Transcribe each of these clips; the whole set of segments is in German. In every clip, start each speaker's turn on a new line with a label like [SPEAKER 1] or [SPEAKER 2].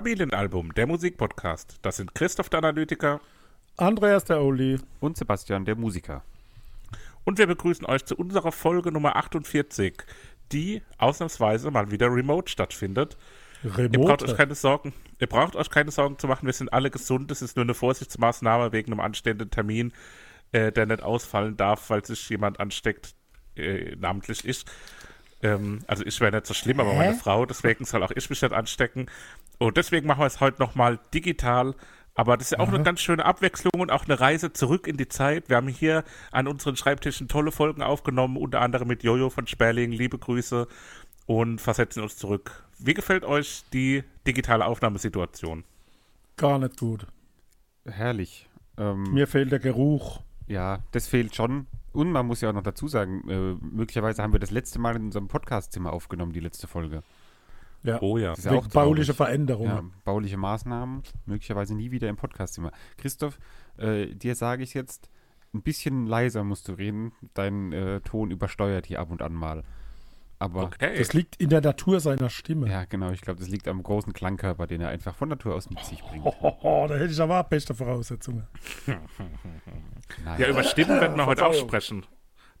[SPEAKER 1] Familienalbum, der Musikpodcast. Das sind Christoph der Analytiker
[SPEAKER 2] Andreas der Oli
[SPEAKER 3] und Sebastian der Musiker.
[SPEAKER 1] Und wir begrüßen euch zu unserer Folge Nummer 48, die ausnahmsweise mal wieder remote stattfindet. Remote. Ihr braucht euch keine Sorgen. Ihr braucht euch keine Sorgen zu machen. Wir sind alle gesund. Es ist nur eine Vorsichtsmaßnahme wegen einem anstehenden Termin, äh, der nicht ausfallen darf, weil sich jemand ansteckt, äh, namentlich ich. Ähm, also ich wäre nicht so schlimm, aber Hä? meine Frau, deswegen soll auch ich mich nicht anstecken. Und deswegen machen wir es heute nochmal digital. Aber das ist ja auch Aha. eine ganz schöne Abwechslung und auch eine Reise zurück in die Zeit. Wir haben hier an unseren Schreibtischen tolle Folgen aufgenommen, unter anderem mit Jojo von Sperling. Liebe Grüße und versetzen uns zurück. Wie gefällt euch die digitale Aufnahmesituation?
[SPEAKER 2] Gar nicht gut.
[SPEAKER 3] Herrlich.
[SPEAKER 2] Ähm, Mir fehlt der Geruch.
[SPEAKER 3] Ja, das fehlt schon. Und man muss ja auch noch dazu sagen, äh, möglicherweise haben wir das letzte Mal in unserem Podcastzimmer aufgenommen, die letzte Folge.
[SPEAKER 2] Ja. Oh ja. Wegen bauliche Veränderungen. Ja,
[SPEAKER 3] bauliche Maßnahmen, möglicherweise nie wieder im Podcastzimmer. Christoph, äh, dir sage ich jetzt, ein bisschen leiser musst du reden. Dein äh, Ton übersteuert hier ab und an mal. Aber
[SPEAKER 2] okay. das liegt in der Natur seiner Stimme.
[SPEAKER 3] Ja, genau. Ich glaube, das liegt am großen Klangkörper, den er einfach von Natur aus mit sich bringt.
[SPEAKER 2] Oh, da hätte ich aber beste Voraussetzungen.
[SPEAKER 1] ja, über Stimmen werden wir heute auch sprechen.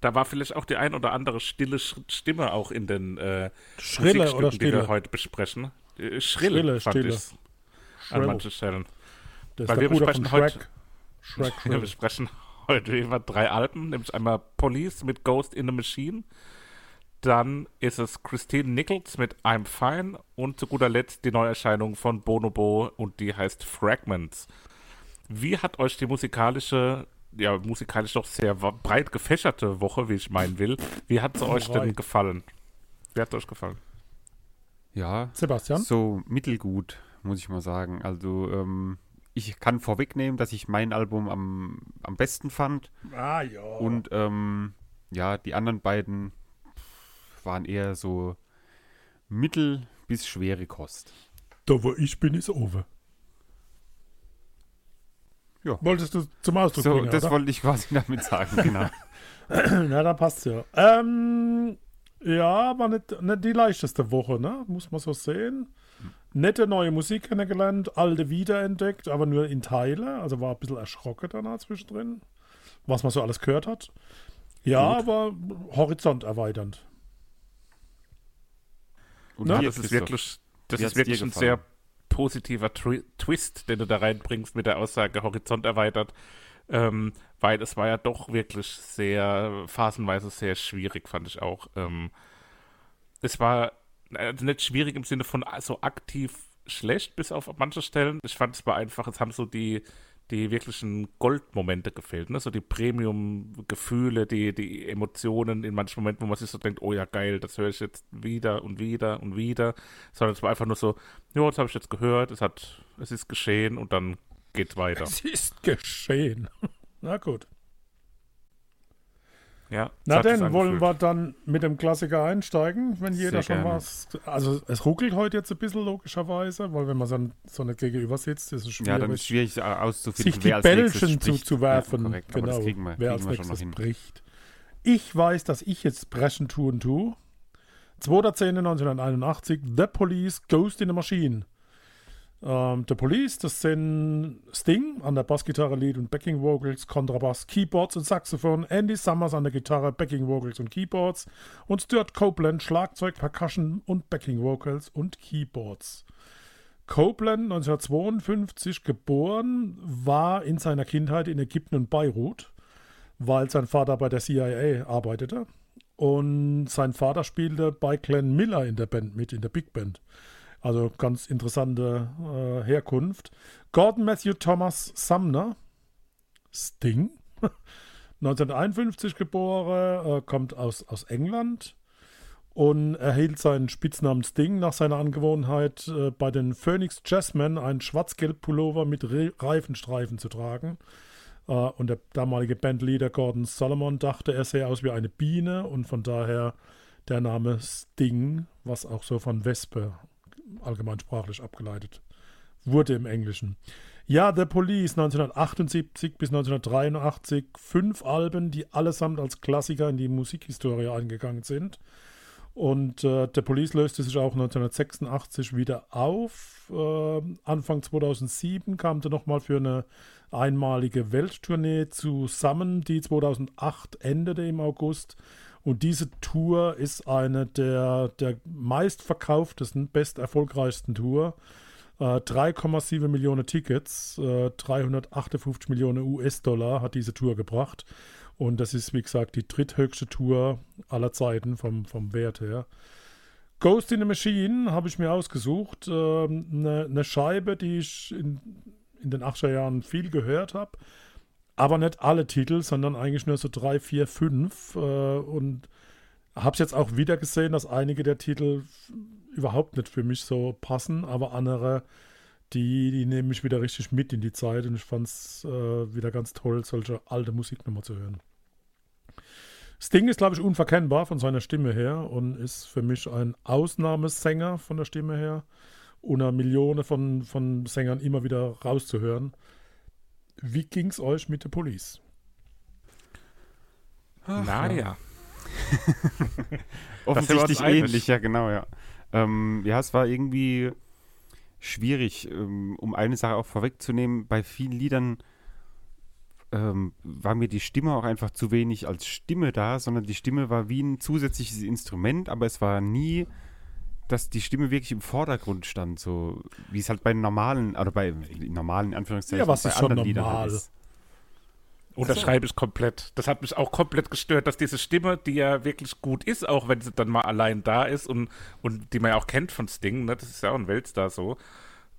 [SPEAKER 1] Da war vielleicht auch die ein oder andere stille Stimme auch in den äh,
[SPEAKER 2] Schrille oder stille?
[SPEAKER 1] die wir heute besprechen. Äh, Schrill, Schrille, fand stille. ich an manchen Stellen.
[SPEAKER 2] Das Weil wir besprechen heute
[SPEAKER 1] Shrek, wir besprechen heute immer drei Alben, nämlich einmal Police mit Ghost in the Machine, dann ist es Christine Nichols mit I'm Fine und zu guter Letzt die Neuerscheinung von Bonobo und die heißt Fragments. Wie hat euch die musikalische, ja, musikalisch doch sehr breit gefächerte Woche, wie ich meinen will, wie hat es euch denn gefallen? Wie hat es euch gefallen?
[SPEAKER 3] Ja,
[SPEAKER 2] Sebastian?
[SPEAKER 3] So mittelgut, muss ich mal sagen. Also, ähm, ich kann vorwegnehmen, dass ich mein Album am, am besten fand.
[SPEAKER 2] Ah, ja.
[SPEAKER 3] Und ähm, ja, die anderen beiden waren eher so mittel- bis schwere Kost.
[SPEAKER 2] Da wo ich bin, ist over. Ja. Wolltest du zum Ausdruck
[SPEAKER 3] so,
[SPEAKER 2] bringen,
[SPEAKER 3] das
[SPEAKER 2] oder?
[SPEAKER 3] wollte ich quasi damit sagen, genau.
[SPEAKER 2] Na, da passt ja. Ähm, ja, war nicht, nicht die leichteste Woche, ne? Muss man so sehen. Nette neue Musik kennengelernt, alte wiederentdeckt, aber nur in Teile. Also war ein bisschen erschrocken danach zwischendrin, was man so alles gehört hat. Ja, Gut. aber Horizont erweiternd.
[SPEAKER 1] Und ja, das ist wirklich, das ist wirklich ein sehr positiver Twi Twist, den du da reinbringst mit der Aussage Horizont erweitert. Ähm, weil es war ja doch wirklich sehr, phasenweise sehr schwierig, fand ich auch. Ähm, es war also nicht schwierig im Sinne von so aktiv schlecht, bis auf manche Stellen. Ich fand es war einfach, es haben so die, die wirklichen Goldmomente gefehlt, ne? So die Premium-Gefühle, die, die Emotionen in manchen Momenten, wo man sich so denkt, oh ja, geil, das höre ich jetzt wieder und wieder und wieder. Sondern es war einfach nur so, ja, das habe ich jetzt gehört, es hat, es ist geschehen und dann geht's weiter.
[SPEAKER 2] Es ist geschehen. Na gut.
[SPEAKER 1] Ja,
[SPEAKER 2] Na denn, wollen wir dann mit dem Klassiker einsteigen, wenn jeder Sehr schon gerne. was. Also es ruckelt heute jetzt ein bisschen logischerweise, weil wenn man dann so nicht gegenüber sitzt, ist es schwierig.
[SPEAKER 3] Ja, dann ist es schwierig auszufinden,
[SPEAKER 2] sich die Bällchen zuzuwerfen. Ja, korrekt, genau, das kriegen wir, wer als nächstes bricht. Ich weiß, dass ich jetzt brechen tun tue. 2.10.1981, The Police Ghost in the Machine. Ähm, The Police, das sind Sting an der Bassgitarre, Lead und Backing Vocals, Kontrabass, Keyboards und Saxophon, Andy Summers an der Gitarre, Backing Vocals und Keyboards und Stuart Copeland, Schlagzeug, Percussion und Backing Vocals und Keyboards. Copeland, 1952 geboren, war in seiner Kindheit in Ägypten und Beirut, weil sein Vater bei der CIA arbeitete. Und sein Vater spielte bei Glenn Miller in der Band mit, in der Big Band. Also ganz interessante äh, Herkunft. Gordon Matthew Thomas Sumner, Sting, 1951 geboren, äh, kommt aus, aus England und erhielt seinen Spitznamen Sting nach seiner Angewohnheit, äh, bei den Phoenix Jazzmen einen schwarz-gelb Pullover mit Re Reifenstreifen zu tragen. Äh, und der damalige Bandleader Gordon Solomon dachte, er sähe aus wie eine Biene und von daher der Name Sting, was auch so von Wespe allgemeinsprachlich abgeleitet wurde im Englischen. Ja, The Police 1978 bis 1983, fünf Alben, die allesamt als Klassiker in die Musikhistorie eingegangen sind. Und äh, der Police löste sich auch 1986 wieder auf. Äh, Anfang 2007 kam er nochmal für eine einmalige Welttournee zusammen, die 2008 endete im August. Und diese Tour ist eine der, der meistverkauftesten, besterfolgreichsten Tour. Äh, 3,7 Millionen Tickets, äh, 358 Millionen US-Dollar hat diese Tour gebracht. Und das ist, wie gesagt, die dritthöchste Tour aller Zeiten vom, vom Wert her. Ghost in the Machine habe ich mir ausgesucht. Eine ähm, ne, ne Scheibe, die ich in, in den 80er Jahren viel gehört habe. Aber nicht alle Titel, sondern eigentlich nur so drei, vier, fünf. Äh, und habe es jetzt auch wieder gesehen, dass einige der Titel überhaupt nicht für mich so passen, aber andere, die, die nehmen mich wieder richtig mit in die Zeit und ich fand es äh, wieder ganz toll, solche alte Musik nochmal zu hören. Sting ist, glaube ich, unverkennbar von seiner Stimme her und ist für mich ein Ausnahmesänger von der Stimme her. Unter Millionen von, von Sängern immer wieder rauszuhören. Wie ging es euch mit der Police?
[SPEAKER 1] naja.
[SPEAKER 3] Offensichtlich ähnlich, ja, genau, ja. Ähm, ja, es war irgendwie schwierig, ähm, um eine Sache auch vorwegzunehmen. Bei vielen Liedern ähm, war mir die Stimme auch einfach zu wenig als Stimme da, sondern die Stimme war wie ein zusätzliches Instrument, aber es war nie, dass die Stimme wirklich im Vordergrund stand, so wie es halt bei normalen, oder bei normalen Anführungszeichen
[SPEAKER 2] ja, was
[SPEAKER 3] bei
[SPEAKER 2] ist schon
[SPEAKER 3] anderen Liedern
[SPEAKER 2] normal?
[SPEAKER 3] halt ist.
[SPEAKER 1] Unterschreibe ich komplett. Das hat mich auch komplett gestört, dass diese Stimme, die ja wirklich gut ist, auch wenn sie dann mal allein da ist und, und die man ja auch kennt von Sting, ne? das ist ja auch ein Weltstar so.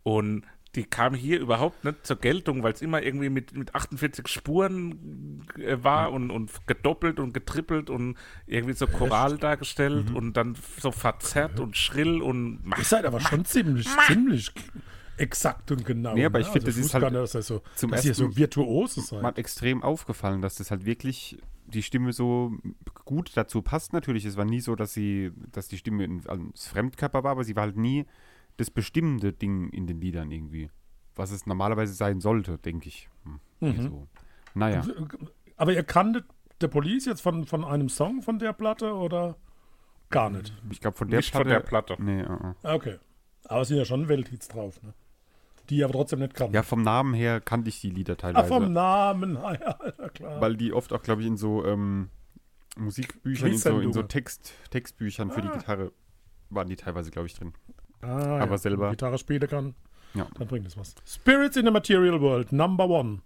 [SPEAKER 1] Und die kam hier überhaupt nicht zur Geltung, weil es immer irgendwie mit, mit 48 Spuren äh, war mhm. und, und gedoppelt und getrippelt und irgendwie so choral Echt? dargestellt mhm. und dann so verzerrt mhm. und schrill und.
[SPEAKER 2] Ihr seid aber schon ziemlich, ziemlich exakt und genau.
[SPEAKER 3] Nee, aber ich
[SPEAKER 2] ne?
[SPEAKER 3] finde,
[SPEAKER 2] also
[SPEAKER 3] das ist halt
[SPEAKER 2] dass er so,
[SPEAKER 3] zum
[SPEAKER 2] dass
[SPEAKER 3] ersten
[SPEAKER 2] ihr so virtuos seid.
[SPEAKER 3] Mir hat extrem aufgefallen, dass das halt wirklich die Stimme so gut dazu passt. Natürlich, es war nie so, dass sie, dass die Stimme als Fremdkörper war, aber sie war halt nie das bestimmende Ding in den Liedern irgendwie. Was es normalerweise sein sollte, denke ich. Hm,
[SPEAKER 2] mhm.
[SPEAKER 3] so. Naja.
[SPEAKER 2] Aber ihr kanntet The Police jetzt von, von einem Song von der Platte oder gar nicht?
[SPEAKER 3] Ich glaube von der
[SPEAKER 1] Nicht
[SPEAKER 3] Platte.
[SPEAKER 1] von der Platte.
[SPEAKER 3] Nee, uh -uh.
[SPEAKER 2] Okay. Aber es sind ja schon Welthits drauf, ne? Die aber trotzdem nicht kannten.
[SPEAKER 3] Ja, vom Namen her kannte ich die Lieder teilweise.
[SPEAKER 2] Ah, vom Namen, ja, ja, klar.
[SPEAKER 3] Weil die oft auch, glaube ich, in so ähm, Musikbüchern, in so, in so. Text, Textbüchern für die
[SPEAKER 2] Ah.
[SPEAKER 3] Gitarre waren die teilweise, glaube ich, drin.
[SPEAKER 2] Ah,
[SPEAKER 3] aber
[SPEAKER 2] ja.
[SPEAKER 3] selber-
[SPEAKER 2] Wenn Gitarre spielen kann,
[SPEAKER 3] Ja.
[SPEAKER 2] dann bringt es was. Spirits in the Material World, Number One.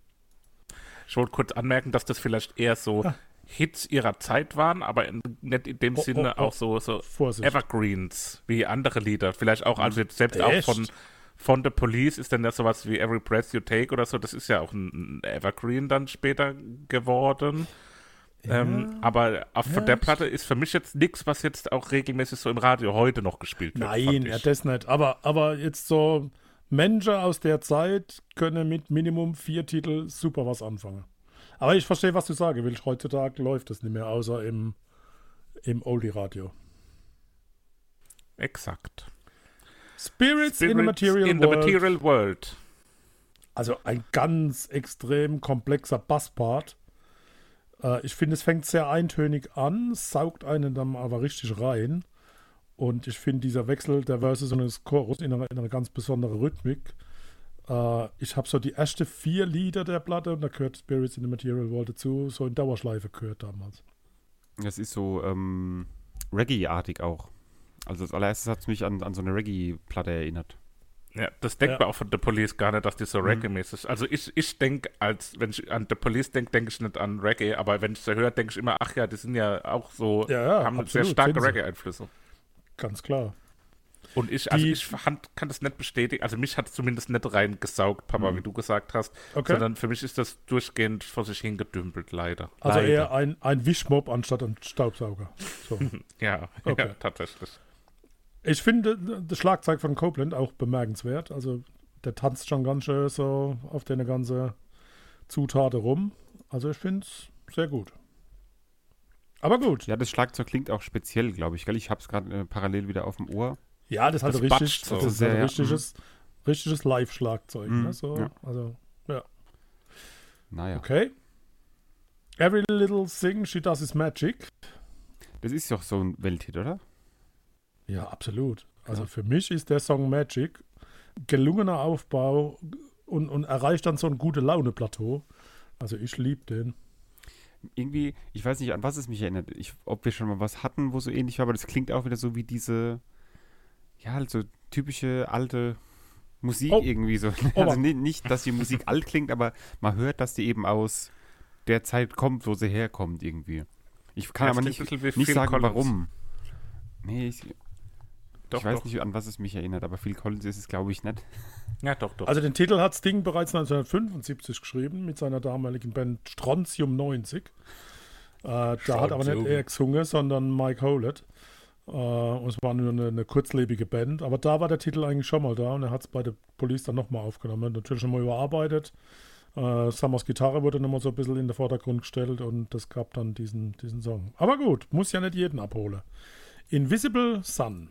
[SPEAKER 1] Ich wollte kurz anmerken, dass das vielleicht eher so
[SPEAKER 2] Ah.
[SPEAKER 1] Hits ihrer Zeit waren, aber in, nicht in dem
[SPEAKER 2] Oh,
[SPEAKER 1] Sinne
[SPEAKER 2] oh, oh.
[SPEAKER 1] auch so, so
[SPEAKER 2] Vorsicht.
[SPEAKER 1] Evergreens wie andere Lieder. Vielleicht auch, also jetzt selbst
[SPEAKER 2] Echt?
[SPEAKER 1] auch von, von The Police ist dann ja sowas wie Every Breath You Take oder so. Das ist ja auch ein Evergreen dann später geworden. Ähm, aber auf, von der? Platte ist für mich jetzt nichts, was jetzt auch regelmäßig so im Radio heute noch gespielt wird.
[SPEAKER 2] Nein, ja, das nicht. Aber, aber jetzt so Menschen aus der Zeit können mit Minimum vier Titel super was anfangen. Aber ich verstehe, was du sagen willst. Heutzutage läuft das nicht mehr, außer im, im Oldie-Radio.
[SPEAKER 1] Exakt.
[SPEAKER 2] Spirits, in the
[SPEAKER 1] Spirits
[SPEAKER 2] Material
[SPEAKER 1] in the
[SPEAKER 2] World.
[SPEAKER 1] Material World.
[SPEAKER 2] Also ein ganz extrem komplexer Basspart. Äh, ich finde, es fängt sehr eintönig an, saugt einen dann aber richtig rein. Und ich finde, dieser Wechsel der Verses und des Chorus in einer, in einer ganz besonderen Rhythmik. Äh, ich habe so die ersten vier Lieder der Platte, und da gehört Spirits in the Material World dazu, so in Dauerschleife gehört damals.
[SPEAKER 3] Das ist so ähm, Reggae-artig auch. Also als allererstes hat es mich an, an so eine Reggae-Platte erinnert.
[SPEAKER 1] Ja, das denkt
[SPEAKER 2] Ja.
[SPEAKER 1] man auch von The Police gar nicht, dass die so
[SPEAKER 3] Mhm.
[SPEAKER 1] Reggae-mäßig Also ich, ich denke, als wenn ich an The Police denke, denke ich nicht an Reggae, aber wenn ich so höre, denke ich immer, ach ja, die sind ja auch so,
[SPEAKER 2] Ja, ja,
[SPEAKER 1] haben
[SPEAKER 2] absolut,
[SPEAKER 1] sehr starke
[SPEAKER 2] sie.
[SPEAKER 1] Reggae-Einflüsse.
[SPEAKER 2] Ganz klar.
[SPEAKER 1] Und ich, also
[SPEAKER 2] Die-
[SPEAKER 1] ich kann das nicht bestätigen, also mich hat es zumindest nicht reingesaugt, Papa,
[SPEAKER 3] Mhm.
[SPEAKER 1] wie du gesagt hast,
[SPEAKER 2] Okay.
[SPEAKER 1] sondern für mich ist das durchgehend vor sich hingedümpelt, leider.
[SPEAKER 2] Also
[SPEAKER 1] leider.
[SPEAKER 2] eher ein, ein Wischmob anstatt ein Staubsauger. So.
[SPEAKER 1] Ja,
[SPEAKER 2] Okay.
[SPEAKER 1] ja, tatsächlich.
[SPEAKER 2] Ich finde das Schlagzeug von Copeland auch bemerkenswert. Also der tanzt schon ganz schön so auf deine ganze Zutaten rum. Also ich finde es sehr gut. Aber gut.
[SPEAKER 3] Ja, das Schlagzeug klingt auch speziell, glaube ich. Gell? Ich habe es gerade äh, parallel wieder auf dem Ohr.
[SPEAKER 2] Ja, das ist halt
[SPEAKER 1] Das
[SPEAKER 2] richtig,
[SPEAKER 1] so.
[SPEAKER 2] das ist halt
[SPEAKER 3] ja.
[SPEAKER 2] richtiges, richtiges Live-Schlagzeug.
[SPEAKER 3] Mhm,
[SPEAKER 2] Ne? So,
[SPEAKER 3] ja.
[SPEAKER 2] Also,
[SPEAKER 3] Naja.
[SPEAKER 2] okay. Every little thing she does is magic.
[SPEAKER 3] Das ist doch so ein Welthit, oder?
[SPEAKER 2] Ja, absolut. Also ja. für mich ist der Song Magic gelungener Aufbau und, und erreicht dann so ein gute Laune-Plateau. Also ich liebe den.
[SPEAKER 3] Irgendwie, ich weiß nicht, an was es mich erinnert. Ich, ob wir schon mal was hatten, wo so ähnlich war, aber das klingt auch wieder so wie diese, ja, halt so typische alte Musik oh. irgendwie so. Oh. Also nicht, nicht, dass die Musik alt klingt, aber man hört, dass die eben aus der Zeit kommt, wo sie herkommt irgendwie. Ich kann das aber nicht, nicht sagen, Collins. warum. Nee, ich, doch, ich weiß doch. nicht, an was es mich erinnert, aber Phil Collins ist es, glaube ich, nicht.
[SPEAKER 2] Ja, doch, doch. Also den Titel hat Sting bereits 1975 geschrieben mit seiner damaligen Band Strontium 90. Äh, da hat aber nicht er gesungen, sondern Mike Howlett. Äh, und es war nur eine, eine, kurzlebige Band. Aber da war der Titel eigentlich schon mal da und er hat es bei der Police dann nochmal aufgenommen. Natürlich schon mal überarbeitet. Äh, Summers Gitarre wurde nochmal so ein bisschen in den Vordergrund gestellt und das gab dann diesen, diesen Song. Aber gut, muss ja nicht jeden abholen. Invisible Sun.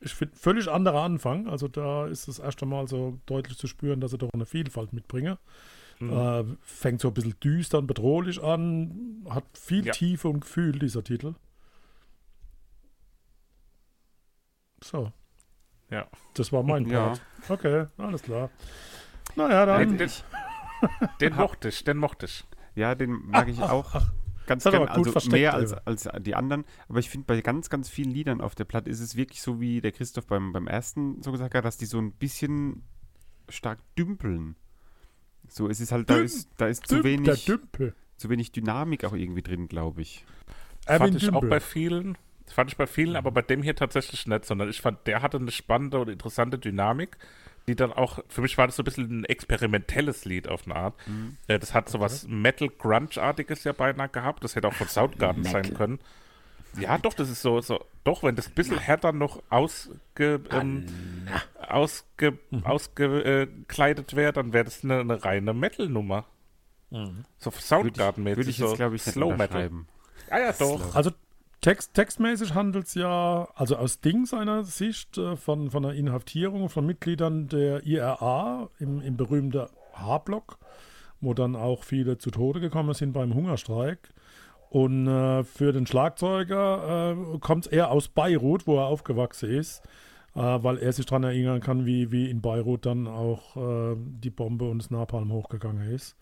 [SPEAKER 2] Ich finde, völlig anderer Anfang. Also da ist es erst einmal so deutlich zu spüren, dass er doch eine Vielfalt mitbringe. Mhm. Äh, fängt so ein bisschen düster und bedrohlich an, hat viel ja. Tiefe und Gefühl, dieser Titel. So.
[SPEAKER 1] Ja.
[SPEAKER 2] Das war mein Part. Ja. Okay, alles klar. Naja, dann.
[SPEAKER 1] Den, den mochte ich, den mochte ich.
[SPEAKER 3] Ja, den mag ach, ich auch. Ach, ganz gerne, also mehr als, als die anderen. Aber ich finde, bei ganz, ganz vielen Liedern auf der Platte ist es wirklich so, wie der Christoph beim, beim ersten so gesagt hat, dass die so ein bisschen stark dümpeln. So, es ist halt, da ist, da ist zu wenig, zu wenig Dynamik auch irgendwie drin, glaube ich.
[SPEAKER 1] Fand ich auch bei vielen. Das fand ich bei vielen, aber bei dem hier tatsächlich nicht, sondern ich fand, der hatte eine spannende und interessante Dynamik, die dann auch, für mich war das so ein bisschen ein experimentelles Lied auf eine Art. Mhm. Äh, das hat so was Metal-Grunge-artiges ja beinahe gehabt, das hätte auch von Soundgarden sein können. Ja, doch, das ist so, so doch, wenn das ein bisschen härter noch ausge, ähm, ausge, mhm. ausgekleidet wäre, dann wäre das eine, eine, reine Metal-Nummer. Mhm. So Soundgarden-mäßig.
[SPEAKER 3] Würde ich, würd ich jetzt, glaube ich, Slow Metal.
[SPEAKER 2] Ja, ja, doch. Also Text, textmäßig handelt es ja, also aus Ding seiner Sicht, äh, von, von einer Inhaftierung von Mitgliedern der IRA im, im berühmten H-Block, wo dann auch viele zu Tode gekommen sind beim Hungerstreik. Und äh, für den Schlagzeuger äh, kommt es eher aus Beirut, wo er aufgewachsen ist, äh, weil er sich daran erinnern kann, wie, wie in Beirut dann auch äh, die Bombe und das Napalm hochgegangen ist.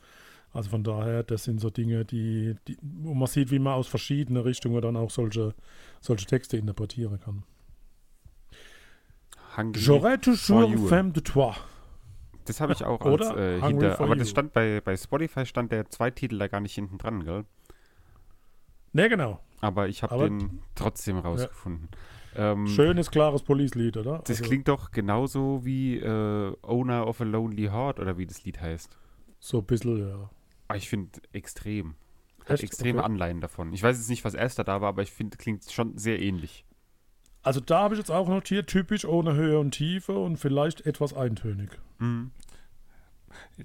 [SPEAKER 2] Also von daher, das sind so Dinge, die, die, wo man sieht, wie man aus verschiedenen Richtungen dann auch solche, solche Texte interpretieren kann.
[SPEAKER 3] J'aurais toujours femme de toi. Das habe ich auch als, äh, hinter, aber das stand bei, bei Spotify stand der Zweititel da gar nicht hinten dran, gell?
[SPEAKER 2] Ne, genau.
[SPEAKER 3] Aber ich habe den trotzdem rausgefunden.
[SPEAKER 2] Ja. Ähm, Schönes, klares Police-Lied, oder?
[SPEAKER 3] Das also, klingt doch genauso wie äh, Owner of a Lonely Heart oder wie das Lied heißt.
[SPEAKER 2] So ein bisschen, ja.
[SPEAKER 3] Ah, ich finde extrem. Hat extreme okay. Anleihen davon. Ich weiß jetzt nicht, was erster da war, aber ich finde, klingt schon sehr ähnlich.
[SPEAKER 2] Also da habe ich jetzt auch notiert, typisch ohne Höhe und Tiefe und vielleicht etwas eintönig.
[SPEAKER 1] Mhm.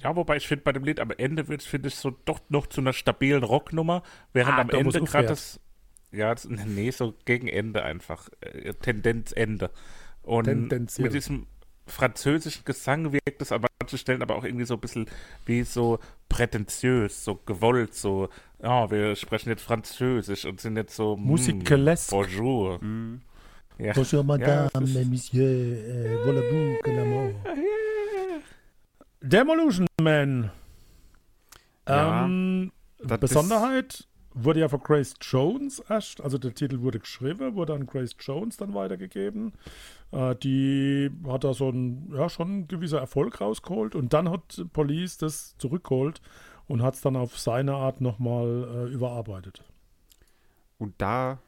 [SPEAKER 1] Ja, wobei ich finde, bei dem Lied am Ende wird es, finde ich, so doch noch zu einer stabilen Rocknummer, während ah, am Ende gerade das. Ja, das, nee, so gegen Ende einfach. Äh, Tendenzende. Und Tendenziell. mit diesem französischen Gesang wirkt es an manchen Stellen aber auch irgendwie so ein bisschen wie so prätentiös, so gewollt, so, ja, oh, wir sprechen jetzt Französisch und sind jetzt so
[SPEAKER 2] hm, Musikalesque.
[SPEAKER 1] Bonjour. Mm.
[SPEAKER 2] Ja. Bonjour, Madame, ja, les Messieurs, äh, voilà-vous, que l'amour. Demolition Man. Ja, ähm, Besonderheit wurde ja von Grace Jones erst, also der Titel wurde geschrieben, wurde an Grace Jones dann weitergegeben. Äh, die hat da so ein, ja, schon ein gewisser Erfolg rausgeholt und dann hat Police das zurückgeholt und hat es dann auf seine Art nochmal äh, überarbeitet.
[SPEAKER 3] Und da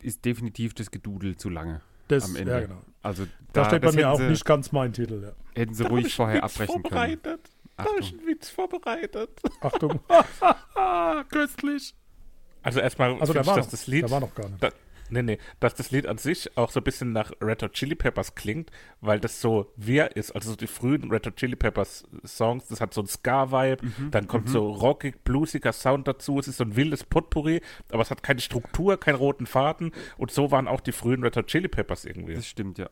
[SPEAKER 3] ist definitiv das Gedudel zu lange.
[SPEAKER 2] Das,
[SPEAKER 3] am Ende.
[SPEAKER 2] Ja, genau.
[SPEAKER 3] Also
[SPEAKER 2] da, da steht bei mir auch sie, nicht ganz mein Titel. Ja.
[SPEAKER 3] Hätten sie da ruhig vorher abbrechen
[SPEAKER 1] können. Da habe ich einen Witz vorbereitet.
[SPEAKER 2] Achtung. Köstlich.
[SPEAKER 1] Also erstmal
[SPEAKER 2] also
[SPEAKER 1] finde
[SPEAKER 2] ich,
[SPEAKER 1] dass das Lied.
[SPEAKER 2] Der war noch gar nicht.
[SPEAKER 1] Da, nee, nee, dass das Lied an sich auch so ein bisschen nach Red Hot Chili Peppers klingt, weil das so wir ist. Also so die frühen Red Hot Chili Peppers Songs, das hat so ein Ska-Vibe, mhm, dann kommt mhm. so rockig, bluesiger Sound dazu. Es ist so ein wildes Potpourri, aber es hat keine Struktur, keinen roten Faden. Und so waren auch die frühen Red Hot Chili Peppers irgendwie.
[SPEAKER 3] Das stimmt, ja.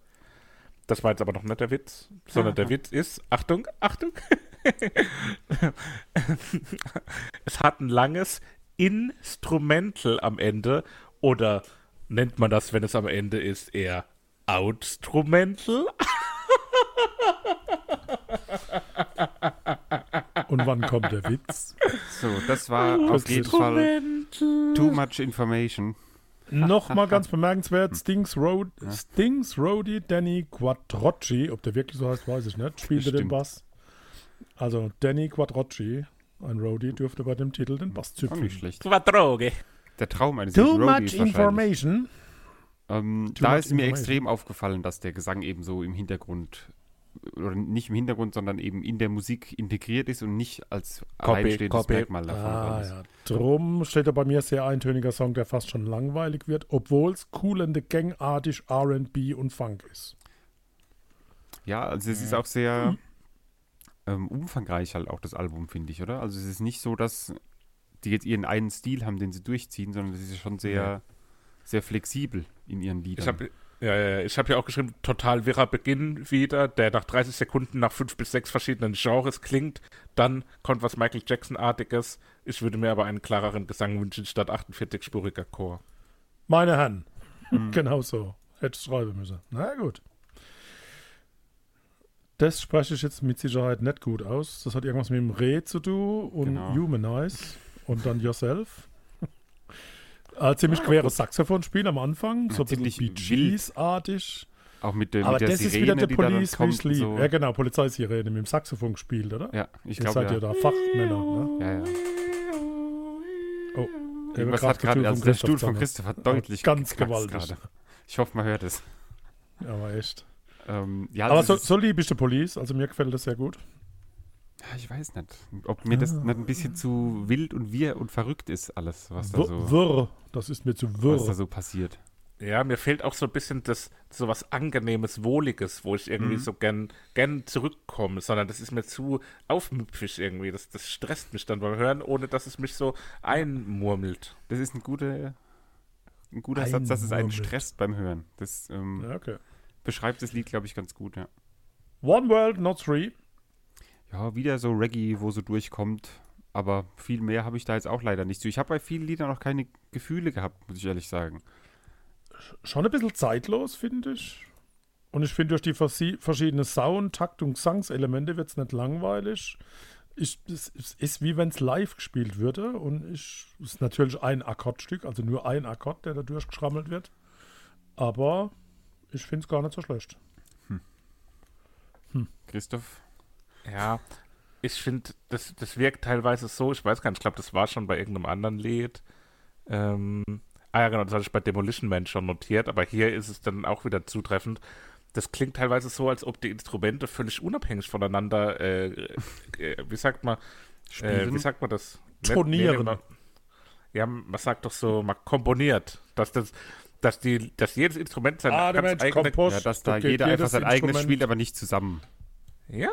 [SPEAKER 1] Das war jetzt aber noch nicht der Witz, sondern der Witz ist, Achtung, Achtung, es hat ein langes, Instrumental am Ende oder nennt man das, wenn es am Ende ist, eher Outstrumental?
[SPEAKER 2] Und wann kommt der Witz?
[SPEAKER 3] So, das war auf jeden Fall too much information.
[SPEAKER 2] Nochmal ganz bemerkenswert, Stings, Road, Stings Roadie Danny Quattrocci, ob der wirklich so heißt, weiß ich nicht, spielte den Bass. Also Danny Quattrocci, ein Roadie, dürfte bei dem Titel den Bass züpfen.
[SPEAKER 3] Auch nicht schlecht.
[SPEAKER 1] Quadroge.
[SPEAKER 3] Der Traum eines
[SPEAKER 2] Too
[SPEAKER 3] Roadies
[SPEAKER 2] much information.
[SPEAKER 3] Ähm,
[SPEAKER 2] Too
[SPEAKER 3] da
[SPEAKER 2] much
[SPEAKER 3] ist mir extrem aufgefallen, dass der Gesang eben so im Hintergrund oder nicht im Hintergrund, sondern eben in der Musik integriert ist und nicht als alleinstehendes
[SPEAKER 1] Copy.
[SPEAKER 3] Merkmal davon
[SPEAKER 2] Ah, ja. Drum steht er bei mir sehr eintöniger Song, der fast schon langweilig wird, obwohl es coolende gangartig R&B und Funk ist.
[SPEAKER 3] Ja, also es ist auch sehr ähm, umfangreich halt auch das Album, finde ich, oder? Also es ist nicht so, dass die jetzt ihren einen Stil haben, den sie durchziehen, sondern es ist schon sehr, sehr flexibel in ihren Liedern.
[SPEAKER 1] Ich habe ja, ja, ich hab ja auch geschrieben, total wirrer Beginn wieder, der nach 30 Sekunden nach fünf bis sechs verschiedenen Genres klingt. Dann kommt was Michael Jackson-artiges. Ich würde mir aber einen klareren Gesang wünschen statt 48-spuriger Chor.
[SPEAKER 2] Meine Herren, genau so. Hätte ich schreiben müssen. Na gut. Das spreche ich jetzt mit Sicherheit nicht gut aus. Das hat irgendwas mit dem Re zu tun und
[SPEAKER 3] Genau.
[SPEAKER 2] Humanize und dann Yourself. Äh, ziemlich queres Saxophonspiel am Anfang, so ein bisschen
[SPEAKER 3] ziemlich
[SPEAKER 2] Bee Gees-artig.
[SPEAKER 3] auch mit der,
[SPEAKER 2] Aber
[SPEAKER 3] mit der
[SPEAKER 2] das
[SPEAKER 3] Sirene,
[SPEAKER 2] ist wieder der Police
[SPEAKER 3] kommt. So.
[SPEAKER 2] Ja, genau, Polizeisirene mit dem Saxophon gespielt, oder?
[SPEAKER 3] Ja, ich
[SPEAKER 2] Ihr
[SPEAKER 3] glaube
[SPEAKER 2] seid ja
[SPEAKER 3] ja.
[SPEAKER 2] da Fachmänner, ne?
[SPEAKER 3] ja, ja.
[SPEAKER 2] Oh,
[SPEAKER 3] Irgendwas hat gerade, also der Stuhl von Christoph hat deutlich
[SPEAKER 2] Ganz gewaltig.
[SPEAKER 3] gerade. Ich hoffe, man hört es.
[SPEAKER 2] Ja, aber echt.
[SPEAKER 3] Ähm, ja,
[SPEAKER 2] Aber so,
[SPEAKER 3] ist-
[SPEAKER 2] so liebe ich die Police, also mir gefällt das sehr gut.
[SPEAKER 3] Ja, ich weiß nicht, ob mir das nicht ein bisschen zu wild und wir und verrückt ist, alles, was da so,
[SPEAKER 2] Wirr, das ist mir zu
[SPEAKER 3] was da
[SPEAKER 2] wirr.
[SPEAKER 3] so passiert.
[SPEAKER 1] Ja, mir fehlt auch so ein bisschen das, so was Angenehmes, Wohliges, wo ich irgendwie so gern, gern zurückkomme, sondern das ist mir zu aufmüpfig irgendwie. Das, das stresst mich dann beim Hören, ohne dass es mich so einmurmelt.
[SPEAKER 3] Das ist ein guter, ein guter Satz, dass es einen stresst beim Hören. Das ähm,
[SPEAKER 2] Ja, okay.
[SPEAKER 3] Beschreibt das Lied, glaube ich, ganz gut, ja.
[SPEAKER 2] One World, not three.
[SPEAKER 3] Ja, wieder so Reggae, wo so durchkommt, aber viel mehr habe ich da jetzt auch leider nicht zu. Ich habe bei vielen Liedern noch keine Gefühle gehabt, muss ich ehrlich sagen.
[SPEAKER 2] Schon ein bisschen zeitlos, finde ich. Und ich finde, durch die verschiedenen Sound-, Takt- und Gesangselemente wird es nicht langweilig. Ich, es, es ist wie wenn es live gespielt würde. Und ich, es ist natürlich ein Akkordstück, also nur ein Akkord, der da durchgeschrammelt wird. Aber ich finde es gar nicht so schlecht.
[SPEAKER 3] Christoph?
[SPEAKER 1] Ja, ich finde, das, das wirkt teilweise so, ich weiß gar nicht, ich glaube, das war schon bei irgendeinem anderen Lied. Ähm, ah ja, genau, das hatte ich bei Demolition Man schon notiert, aber hier ist es dann auch wieder zutreffend. Das klingt teilweise so, als ob die Instrumente völlig unabhängig voneinander, äh, äh, wie sagt man, äh,
[SPEAKER 3] Spielen?
[SPEAKER 1] wie sagt man das?
[SPEAKER 2] Tonieren.
[SPEAKER 1] man, ja, man sagt doch so, man komponiert, dass das, dass die, dass jedes Instrument sein
[SPEAKER 2] Ah,
[SPEAKER 1] ganz
[SPEAKER 2] Mensch,
[SPEAKER 1] eigene,
[SPEAKER 2] Kompost.
[SPEAKER 3] ja, dass da
[SPEAKER 2] geht
[SPEAKER 3] jeder einfach sein eigenes spielt, aber nicht zusammen.
[SPEAKER 1] ja,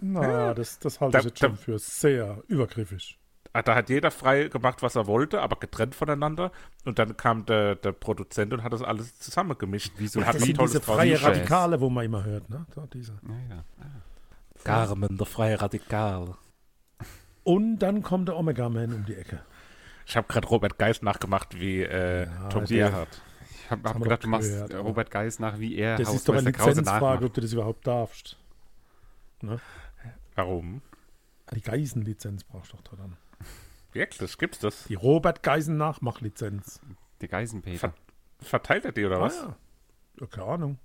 [SPEAKER 2] Na, das, das halte
[SPEAKER 1] Da-
[SPEAKER 2] ich jetzt schon
[SPEAKER 1] da-
[SPEAKER 2] für sehr übergriffig.
[SPEAKER 1] Ah, Da hat jeder frei gemacht, was er wollte, aber getrennt voneinander. Und dann kam der, der Produzent und hat das alles zusammengemischt.
[SPEAKER 3] Wie so
[SPEAKER 1] und hat
[SPEAKER 2] Das
[SPEAKER 1] ein
[SPEAKER 2] sind diese freie. Radikale, wo man immer hört. Ne? Da, diese.
[SPEAKER 3] Ja, ja.
[SPEAKER 1] Carmen, der freie Radikal.
[SPEAKER 2] Und dann kommt der Omega Man um die Ecke.
[SPEAKER 1] Ich habe gerade Robert Geist nachgemacht, wie äh,
[SPEAKER 2] Ja,
[SPEAKER 1] Tom Gerhardt.
[SPEAKER 3] Ich habe hab gedacht, du machst
[SPEAKER 2] gehört,
[SPEAKER 3] Robert Geis nach, wie er
[SPEAKER 2] Das ist doch eine
[SPEAKER 3] Krause
[SPEAKER 2] Lizenzfrage,
[SPEAKER 3] nachmacht.
[SPEAKER 2] ob du das überhaupt darfst.
[SPEAKER 1] Warum?
[SPEAKER 2] Die Geisenlizenz brauchst du doch da dann.
[SPEAKER 1] Wirklich? Gibt's das?
[SPEAKER 2] Die Robert Geisen Nachmachlizenz.
[SPEAKER 3] Der Geisenpeter.
[SPEAKER 1] Ver verteilt er die oder was?
[SPEAKER 2] Ah, ja. ja, keine Ahnung.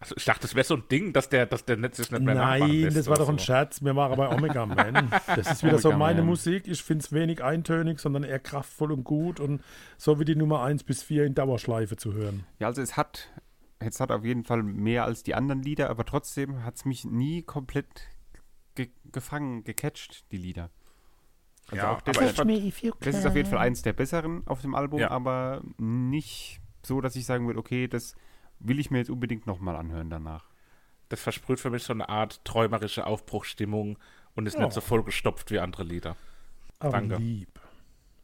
[SPEAKER 1] Also ich dachte, das wäre so ein Ding, dass der, dass der nicht, sich nicht mehr
[SPEAKER 2] Nein,
[SPEAKER 1] lässt
[SPEAKER 2] das war doch ein
[SPEAKER 1] so.
[SPEAKER 2] Scherz. Wir waren bei Omega Man. Das ist wieder so
[SPEAKER 3] Omega
[SPEAKER 2] meine
[SPEAKER 3] Man.
[SPEAKER 2] Musik. Ich finde es wenig eintönig, sondern eher kraftvoll und gut und so wie die Nummer 1 bis 4 in Dauerschleife zu hören.
[SPEAKER 3] Ja, also es hat, es hat auf jeden Fall mehr als die anderen Lieder, aber trotzdem hat es mich nie komplett ge gefangen, gecatcht, die Lieder. Also
[SPEAKER 1] Ja,
[SPEAKER 3] auch das,
[SPEAKER 1] fand,
[SPEAKER 3] das ist auf jeden Fall eins der besseren auf dem Album,
[SPEAKER 1] Ja.
[SPEAKER 3] aber nicht so, dass ich sagen würde, okay, das will ich mir jetzt unbedingt nochmal anhören danach.
[SPEAKER 1] das versprüht für mich so eine Art träumerische Aufbruchsstimmung und ist
[SPEAKER 2] Ja.
[SPEAKER 1] nicht so vollgestopft wie andere Lieder.
[SPEAKER 2] Aber
[SPEAKER 1] Danke.
[SPEAKER 2] lieb.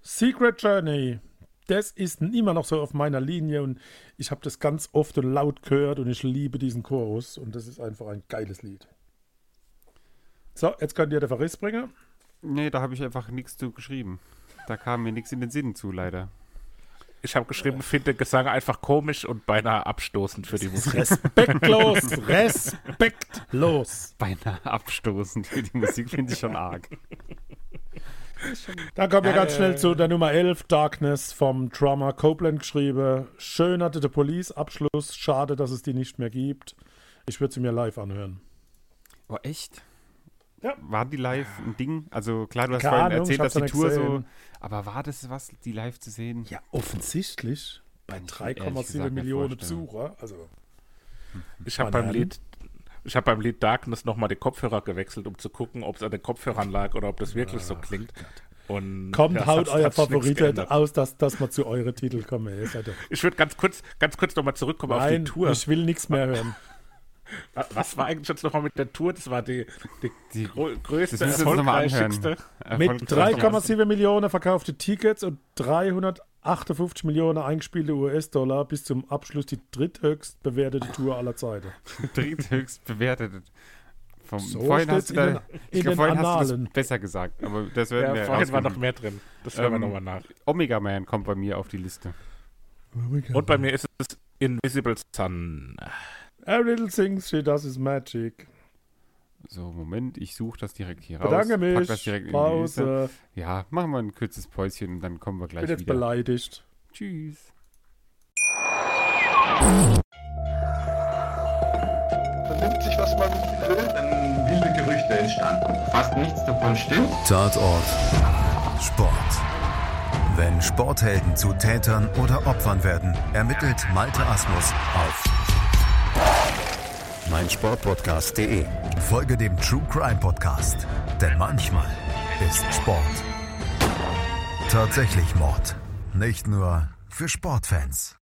[SPEAKER 2] Secret Journey. Das ist immer noch so auf meiner Linie und ich habe das ganz oft und laut gehört und ich liebe diesen Chorus und das ist einfach ein geiles Lied. So, jetzt könnt ihr den Verriss bringen.
[SPEAKER 3] Nee, da habe ich einfach nichts zu geschrieben. Da kam mir nichts in den Sinn zu, leider.
[SPEAKER 1] Ich habe geschrieben, finde Gesang einfach komisch und beinahe abstoßend für die Musik.
[SPEAKER 2] Respektlos, respektlos.
[SPEAKER 3] Beinahe abstoßend für die Musik finde ich schon arg.
[SPEAKER 2] Dann kommen wir äh, ganz schnell zu der Nummer 11, Darkness vom Drummer Copeland geschrieben. Schön hatte der Police-Abschluss. Schade, dass es die nicht mehr gibt. Ich würde sie mir live anhören.
[SPEAKER 3] Oh, echt? Ja. War die live ein Ding? Also klar, du hast Keine vorhin erzählt, dass die Tour so. Aber war das was, die live zu sehen?
[SPEAKER 2] Ja, offensichtlich. Bei 3,7 Millionen Besucher. Also.
[SPEAKER 1] Ich habe beim Lied ich habe beim Lied Darkness nochmal die Kopfhörer gewechselt, um zu gucken, ob es an den Kopfhörern lag oder ob das wirklich so klingt. Und
[SPEAKER 2] Kommt, ja, haut euer Favorit aus, dass, dass wir zu euren Titel kommen.
[SPEAKER 1] Ich würde ganz kurz, ganz kurz nochmal zurückkommen Nein, auf die Tour.
[SPEAKER 2] Ich will nichts mehr hören.
[SPEAKER 1] Was war eigentlich jetzt nochmal mit der Tour? Das war die, die, die größte, erfolgreichste.
[SPEAKER 2] Mit 3,7 Millionen verkaufte Tickets und 358 Millionen eingespielte US-Dollar bis zum Abschluss die dritthöchst bewertete Tour aller Zeiten.
[SPEAKER 3] dritthöchst bewertete.
[SPEAKER 2] Vom, so vorhin hast du da,
[SPEAKER 3] ich glaube, vorhin hast du das besser gesagt, aber das
[SPEAKER 1] werden ja, wir Vorhin war noch mehr drin. Das hören ähm, wir nochmal nach.
[SPEAKER 3] Omega Man kommt bei mir auf die Liste.
[SPEAKER 1] Omega und bei mir ist es Invisible Sun.
[SPEAKER 2] Every little thing she does is magic.
[SPEAKER 3] So, Moment, ich suche das direkt hier
[SPEAKER 2] raus. Bedanke mich. Pack das
[SPEAKER 3] direkt Pause. Ja, machen wir ein kurzes Päuschen und dann kommen wir gleich wieder.
[SPEAKER 2] Bin jetzt beleidigt.
[SPEAKER 3] Tschüss.
[SPEAKER 4] Man nimmt sich, was man will. Dann wilde Gerüchte entstanden. Fast nichts davon stimmt.
[SPEAKER 5] Tatort. Sport. Wenn Sporthelden zu Tätern oder Opfern werden, ermittelt Malte Asmus auf meinsportpodcast.de. Folge dem True Crime Podcast, denn manchmal ist Sport tatsächlich Mord. Nicht nur für Sportfans.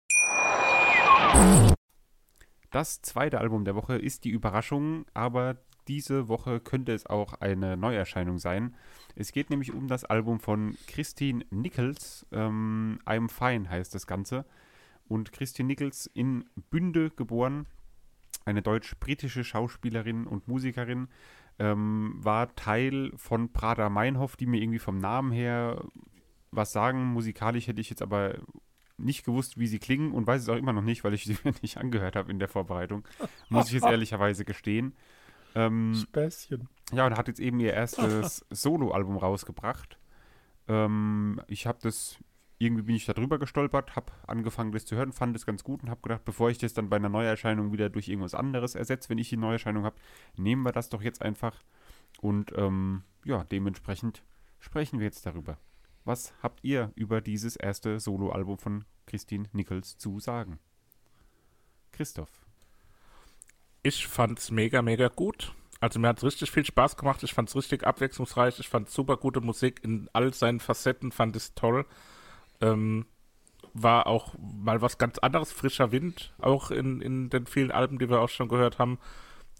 [SPEAKER 3] Das zweite Album der Woche ist die Überraschung, aber diese Woche könnte es auch eine Neuerscheinung sein. Es geht nämlich um das Album von Christine Nichols. Ähm, I'm Fine heißt das Ganze. Und Christine Nichols in Bünde geboren, eine deutsch-britische Schauspielerin und Musikerin, ähm, war Teil von Prada Meinhof, die mir irgendwie vom Namen her was sagen. Musikalisch hätte ich jetzt aber nicht gewusst, wie sie klingen und weiß es auch immer noch nicht, weil ich sie mir nicht angehört habe in der Vorbereitung. Muss ich jetzt ehrlicherweise gestehen.
[SPEAKER 2] Ähm, Späßchen.
[SPEAKER 3] Ja, und hat jetzt eben ihr erstes Soloalbum rausgebracht. Ähm, ich habe das irgendwie bin ich da drüber gestolpert, habe angefangen, das zu hören, fand es ganz gut und habe gedacht, bevor ich das dann bei einer Neuerscheinung wieder durch irgendwas anderes ersetze, wenn ich die Neuerscheinung habe, nehmen wir das doch jetzt einfach. Und ähm, ja, dementsprechend sprechen wir jetzt darüber. Was habt ihr über dieses erste Soloalbum von Christine Nichols zu sagen? Christoph.
[SPEAKER 1] Ich fand's mega, mega gut. Also mir hat es richtig viel Spaß gemacht. Ich fand es richtig abwechslungsreich. Ich fand super gute Musik in all seinen Facetten. Fand es toll. Ähm, war auch mal was ganz anderes, frischer Wind, auch in, in den vielen Alben, die wir auch schon gehört haben,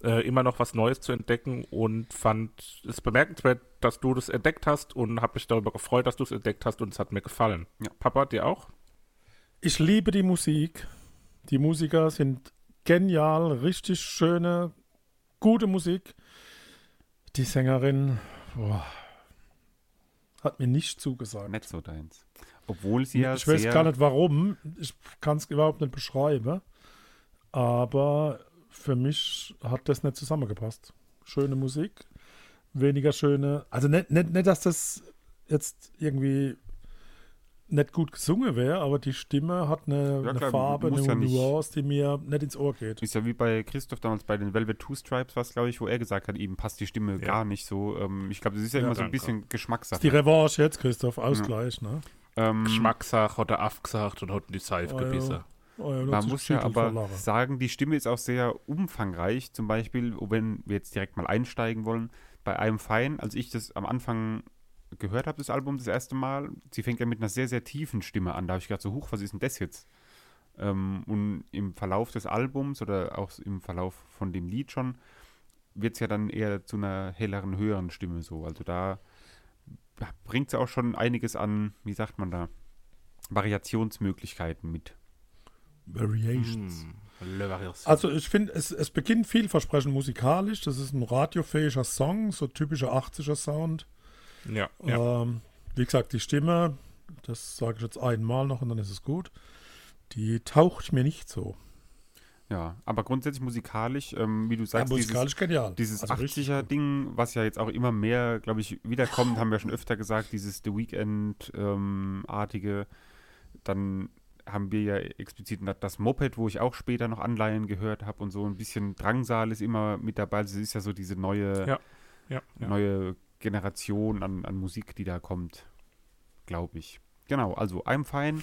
[SPEAKER 1] äh, immer noch was Neues zu entdecken und fand es bemerkenswert, dass du das entdeckt hast und habe mich darüber gefreut, dass du es entdeckt hast und es hat mir gefallen. Ja. Papa, dir auch?
[SPEAKER 2] Ich liebe die Musik. Die Musiker sind genial, richtig schöne, gute Musik. Die Sängerin boah, hat mir nicht zugesagt.
[SPEAKER 3] Nicht so deins. Obwohl sie ja
[SPEAKER 2] Ich weiß gar nicht warum. Ich kann es überhaupt nicht beschreiben. Aber für mich hat das nicht zusammengepasst. Schöne Musik, weniger schöne. Also nicht, nicht, nicht dass das jetzt irgendwie nicht gut gesungen wäre, aber die Stimme hat eine, ja, eine Farbe, eine ja Nuance, die mir nicht ins Ohr geht.
[SPEAKER 3] Ist ja wie bei Christoph damals bei den Velvet Two Stripes, was glaube ich, wo er gesagt hat, ihm passt die Stimme ja. gar nicht so. Ähm, ich glaube, das ist ja, immer so ein bisschen Geschmackssache.
[SPEAKER 2] Ist die Revanche jetzt, Christoph, Ausgleich, ne?
[SPEAKER 1] Ähm, Geschmackssache hat er aufgesagt und hat die Seife oh, gebissen.
[SPEAKER 3] Oh, ja, Man muss ja aber sagen, die Stimme ist auch sehr umfangreich. Zum Beispiel, wenn wir jetzt direkt mal einsteigen wollen, bei einem Fein, als ich das am Anfang gehört habe, das Album das erste Mal, sie fängt ja mit einer sehr, sehr tiefen Stimme an. Da habe ich gedacht, so, huch, was ist denn das jetzt? Ähm, und im Verlauf des Albums oder auch im Verlauf von dem Lied schon, wird es ja dann eher zu einer helleren, höheren Stimme so. Also da bringt sie auch schon einiges an, wie sagt man da, Variationsmöglichkeiten mit.
[SPEAKER 2] Variations. Hm, also ich finde, es, es beginnt vielversprechend musikalisch. Das ist ein radiofähiger Song, so typischer 80er Sound.
[SPEAKER 1] Ja. ja.
[SPEAKER 2] Ähm, wie gesagt, die Stimme das sage ich jetzt einmal noch und dann ist es gut, die taucht mir nicht so.
[SPEAKER 3] Ja, aber grundsätzlich musikalisch, ähm, wie du sagst,
[SPEAKER 2] ja, musikalisch
[SPEAKER 3] dieses,
[SPEAKER 2] genial.
[SPEAKER 3] dieses
[SPEAKER 2] Also richtig gut.
[SPEAKER 3] 80er-Ding, was ja jetzt auch immer mehr, glaube ich, wiederkommt, haben wir schon öfter gesagt, dieses The Weekend-artige. dann haben wir ja explizit das Moped, wo ich auch später noch Anleihen gehört habe und so ein bisschen Drangsal ist immer mit dabei. Das ist ja so diese neue,
[SPEAKER 1] Ja, ja.
[SPEAKER 3] neue Generation an, an Musik, die da kommt, glaube ich. Genau, also I'm Fine.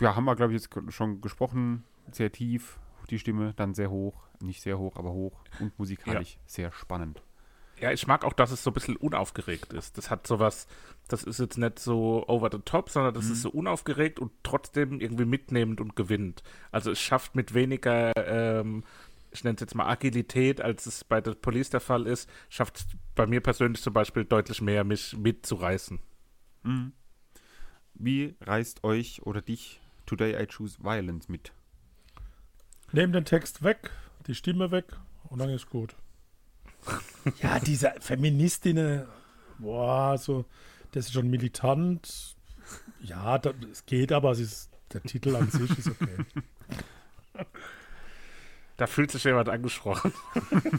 [SPEAKER 3] Ja, haben wir, glaube ich, jetzt schon gesprochen. Sehr tief, die Stimme, dann sehr hoch. Nicht sehr hoch, aber hoch. Und musikalisch sehr spannend.
[SPEAKER 1] Ja, ich mag auch, dass es so ein bisschen unaufgeregt ist. Das hat sowas, das ist jetzt nicht so over the top, sondern das ist so unaufgeregt und trotzdem irgendwie mitnehmend und gewinnt. Also es schafft mit weniger, ähm, ich nenne es jetzt mal Agilität, als es bei der Police der Fall ist, schafft es bei mir persönlich zum Beispiel deutlich mehr, mich mitzureißen.
[SPEAKER 3] Wie reißt euch oder dich Today I Choose Violence mit?
[SPEAKER 2] Nehm den Text weg, die Stimme weg und dann ist gut. ja, diese Feministinnen, boah, so, das ist schon militant. Ja, es geht, aber es ist, der Titel an sich ist okay.
[SPEAKER 1] Da fühlt sich jemand angesprochen.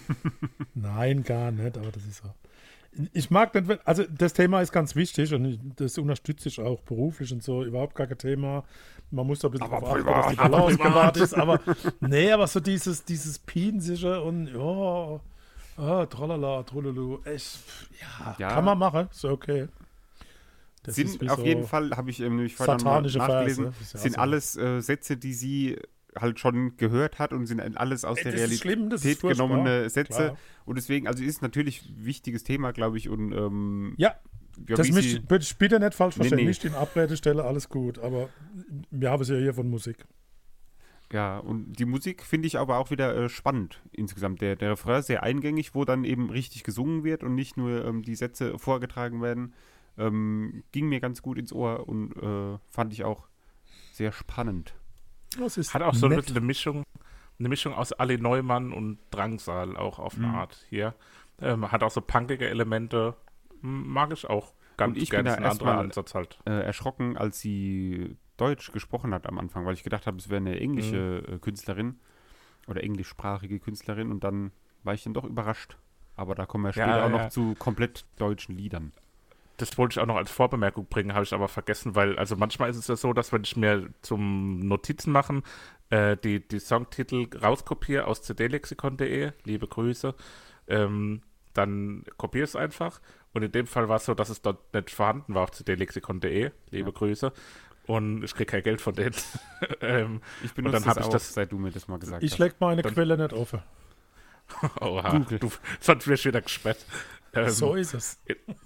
[SPEAKER 2] Nein, gar nicht, aber das ist so. Ich mag wenn- also das Thema ist ganz wichtig und ich- das unterstütze ich auch beruflich und so, überhaupt gar kein Thema. Man muss da ein bisschen
[SPEAKER 3] Aber
[SPEAKER 2] drauf achten,
[SPEAKER 3] privat,
[SPEAKER 2] dass die Balance gewahrt ist, aber nee, aber so dieses, dieses Piensische und ja, ah, tralala, trululu, echt, ja,
[SPEAKER 3] Ja.
[SPEAKER 2] kann man machen, ist okay. Das
[SPEAKER 3] sind auf
[SPEAKER 2] so-
[SPEAKER 3] jeden Fall, habe ich ähm, nämlich vorhin nachgelesen,
[SPEAKER 2] Verse, ist ja
[SPEAKER 3] sind
[SPEAKER 2] so.
[SPEAKER 3] alles äh, Sätze, die sie halt schon gehört hat und sind alles aus
[SPEAKER 2] Ey,
[SPEAKER 3] der Realität
[SPEAKER 2] schlimm,
[SPEAKER 3] genommene Sätze.
[SPEAKER 2] klar.
[SPEAKER 3] Und deswegen, also ist natürlich ein wichtiges Thema, glaube ich. Und ähm,
[SPEAKER 2] Ja,
[SPEAKER 3] ja,
[SPEAKER 2] das
[SPEAKER 3] wie
[SPEAKER 2] möchte
[SPEAKER 3] sie-
[SPEAKER 2] ich bitte- bitte nicht falsch
[SPEAKER 3] Nee,
[SPEAKER 2] verstehen,
[SPEAKER 3] nee.
[SPEAKER 2] nicht in Abrede stelle, alles gut, aber wir haben es ja hier von Musik.
[SPEAKER 3] Ja, und die Musik finde ich aber auch wieder äh, spannend insgesamt. Der, der Refrain sehr eingängig, wo dann eben richtig gesungen wird und nicht nur ähm, die Sätze vorgetragen werden. Ähm, ging mir ganz gut ins Ohr und äh, fand ich auch sehr spannend.
[SPEAKER 2] Das ist
[SPEAKER 1] Hat auch so ein
[SPEAKER 2] nett.
[SPEAKER 1] bisschen eine Mischung, eine Mischung aus Ali Neumann und Drangsal auch auf eine
[SPEAKER 3] Mhm.
[SPEAKER 1] Art hier. Ähm, hat auch so punkige Elemente. Mag ich auch ganz
[SPEAKER 3] Und ich
[SPEAKER 1] gerne.
[SPEAKER 3] bin da
[SPEAKER 1] ein anderer
[SPEAKER 3] erstmal-
[SPEAKER 1] Ansatz halt.
[SPEAKER 3] Äh, erschrocken, als sie Deutsch gesprochen hat am Anfang, weil ich gedacht habe, es wäre eine englische
[SPEAKER 1] Mhm.
[SPEAKER 3] äh, Künstlerin oder englischsprachige Künstlerin und dann war ich dann doch überrascht. Aber da kommen wir
[SPEAKER 1] Ja,
[SPEAKER 3] später auch
[SPEAKER 1] ja.
[SPEAKER 3] noch zu komplett deutschen Liedern.
[SPEAKER 1] Das wollte ich auch noch als Vorbemerkung bringen, habe ich aber vergessen, weil also manchmal ist es ja so, dass wenn ich mir zum Notizen machen äh, die, die Songtitel rauskopiere aus cdlexikon.de, liebe Grüße, ähm, dann kopiere ich es einfach. Und in dem Fall war es so, dass es dort nicht vorhanden war auf cdlexikon.de, liebe Grüße. Und ich kriege kein Geld von denen. ähm,
[SPEAKER 3] Ich benutze
[SPEAKER 1] dann
[SPEAKER 3] das
[SPEAKER 1] ich das-
[SPEAKER 3] seit du mir das mal gesagt
[SPEAKER 2] Ich
[SPEAKER 3] hast.
[SPEAKER 2] leg meine
[SPEAKER 1] Dann-
[SPEAKER 2] Quelle nicht offen.
[SPEAKER 1] oha,
[SPEAKER 3] Google.
[SPEAKER 1] du, sonst wirst du wieder gesperrt. Ähm,
[SPEAKER 2] so ist es.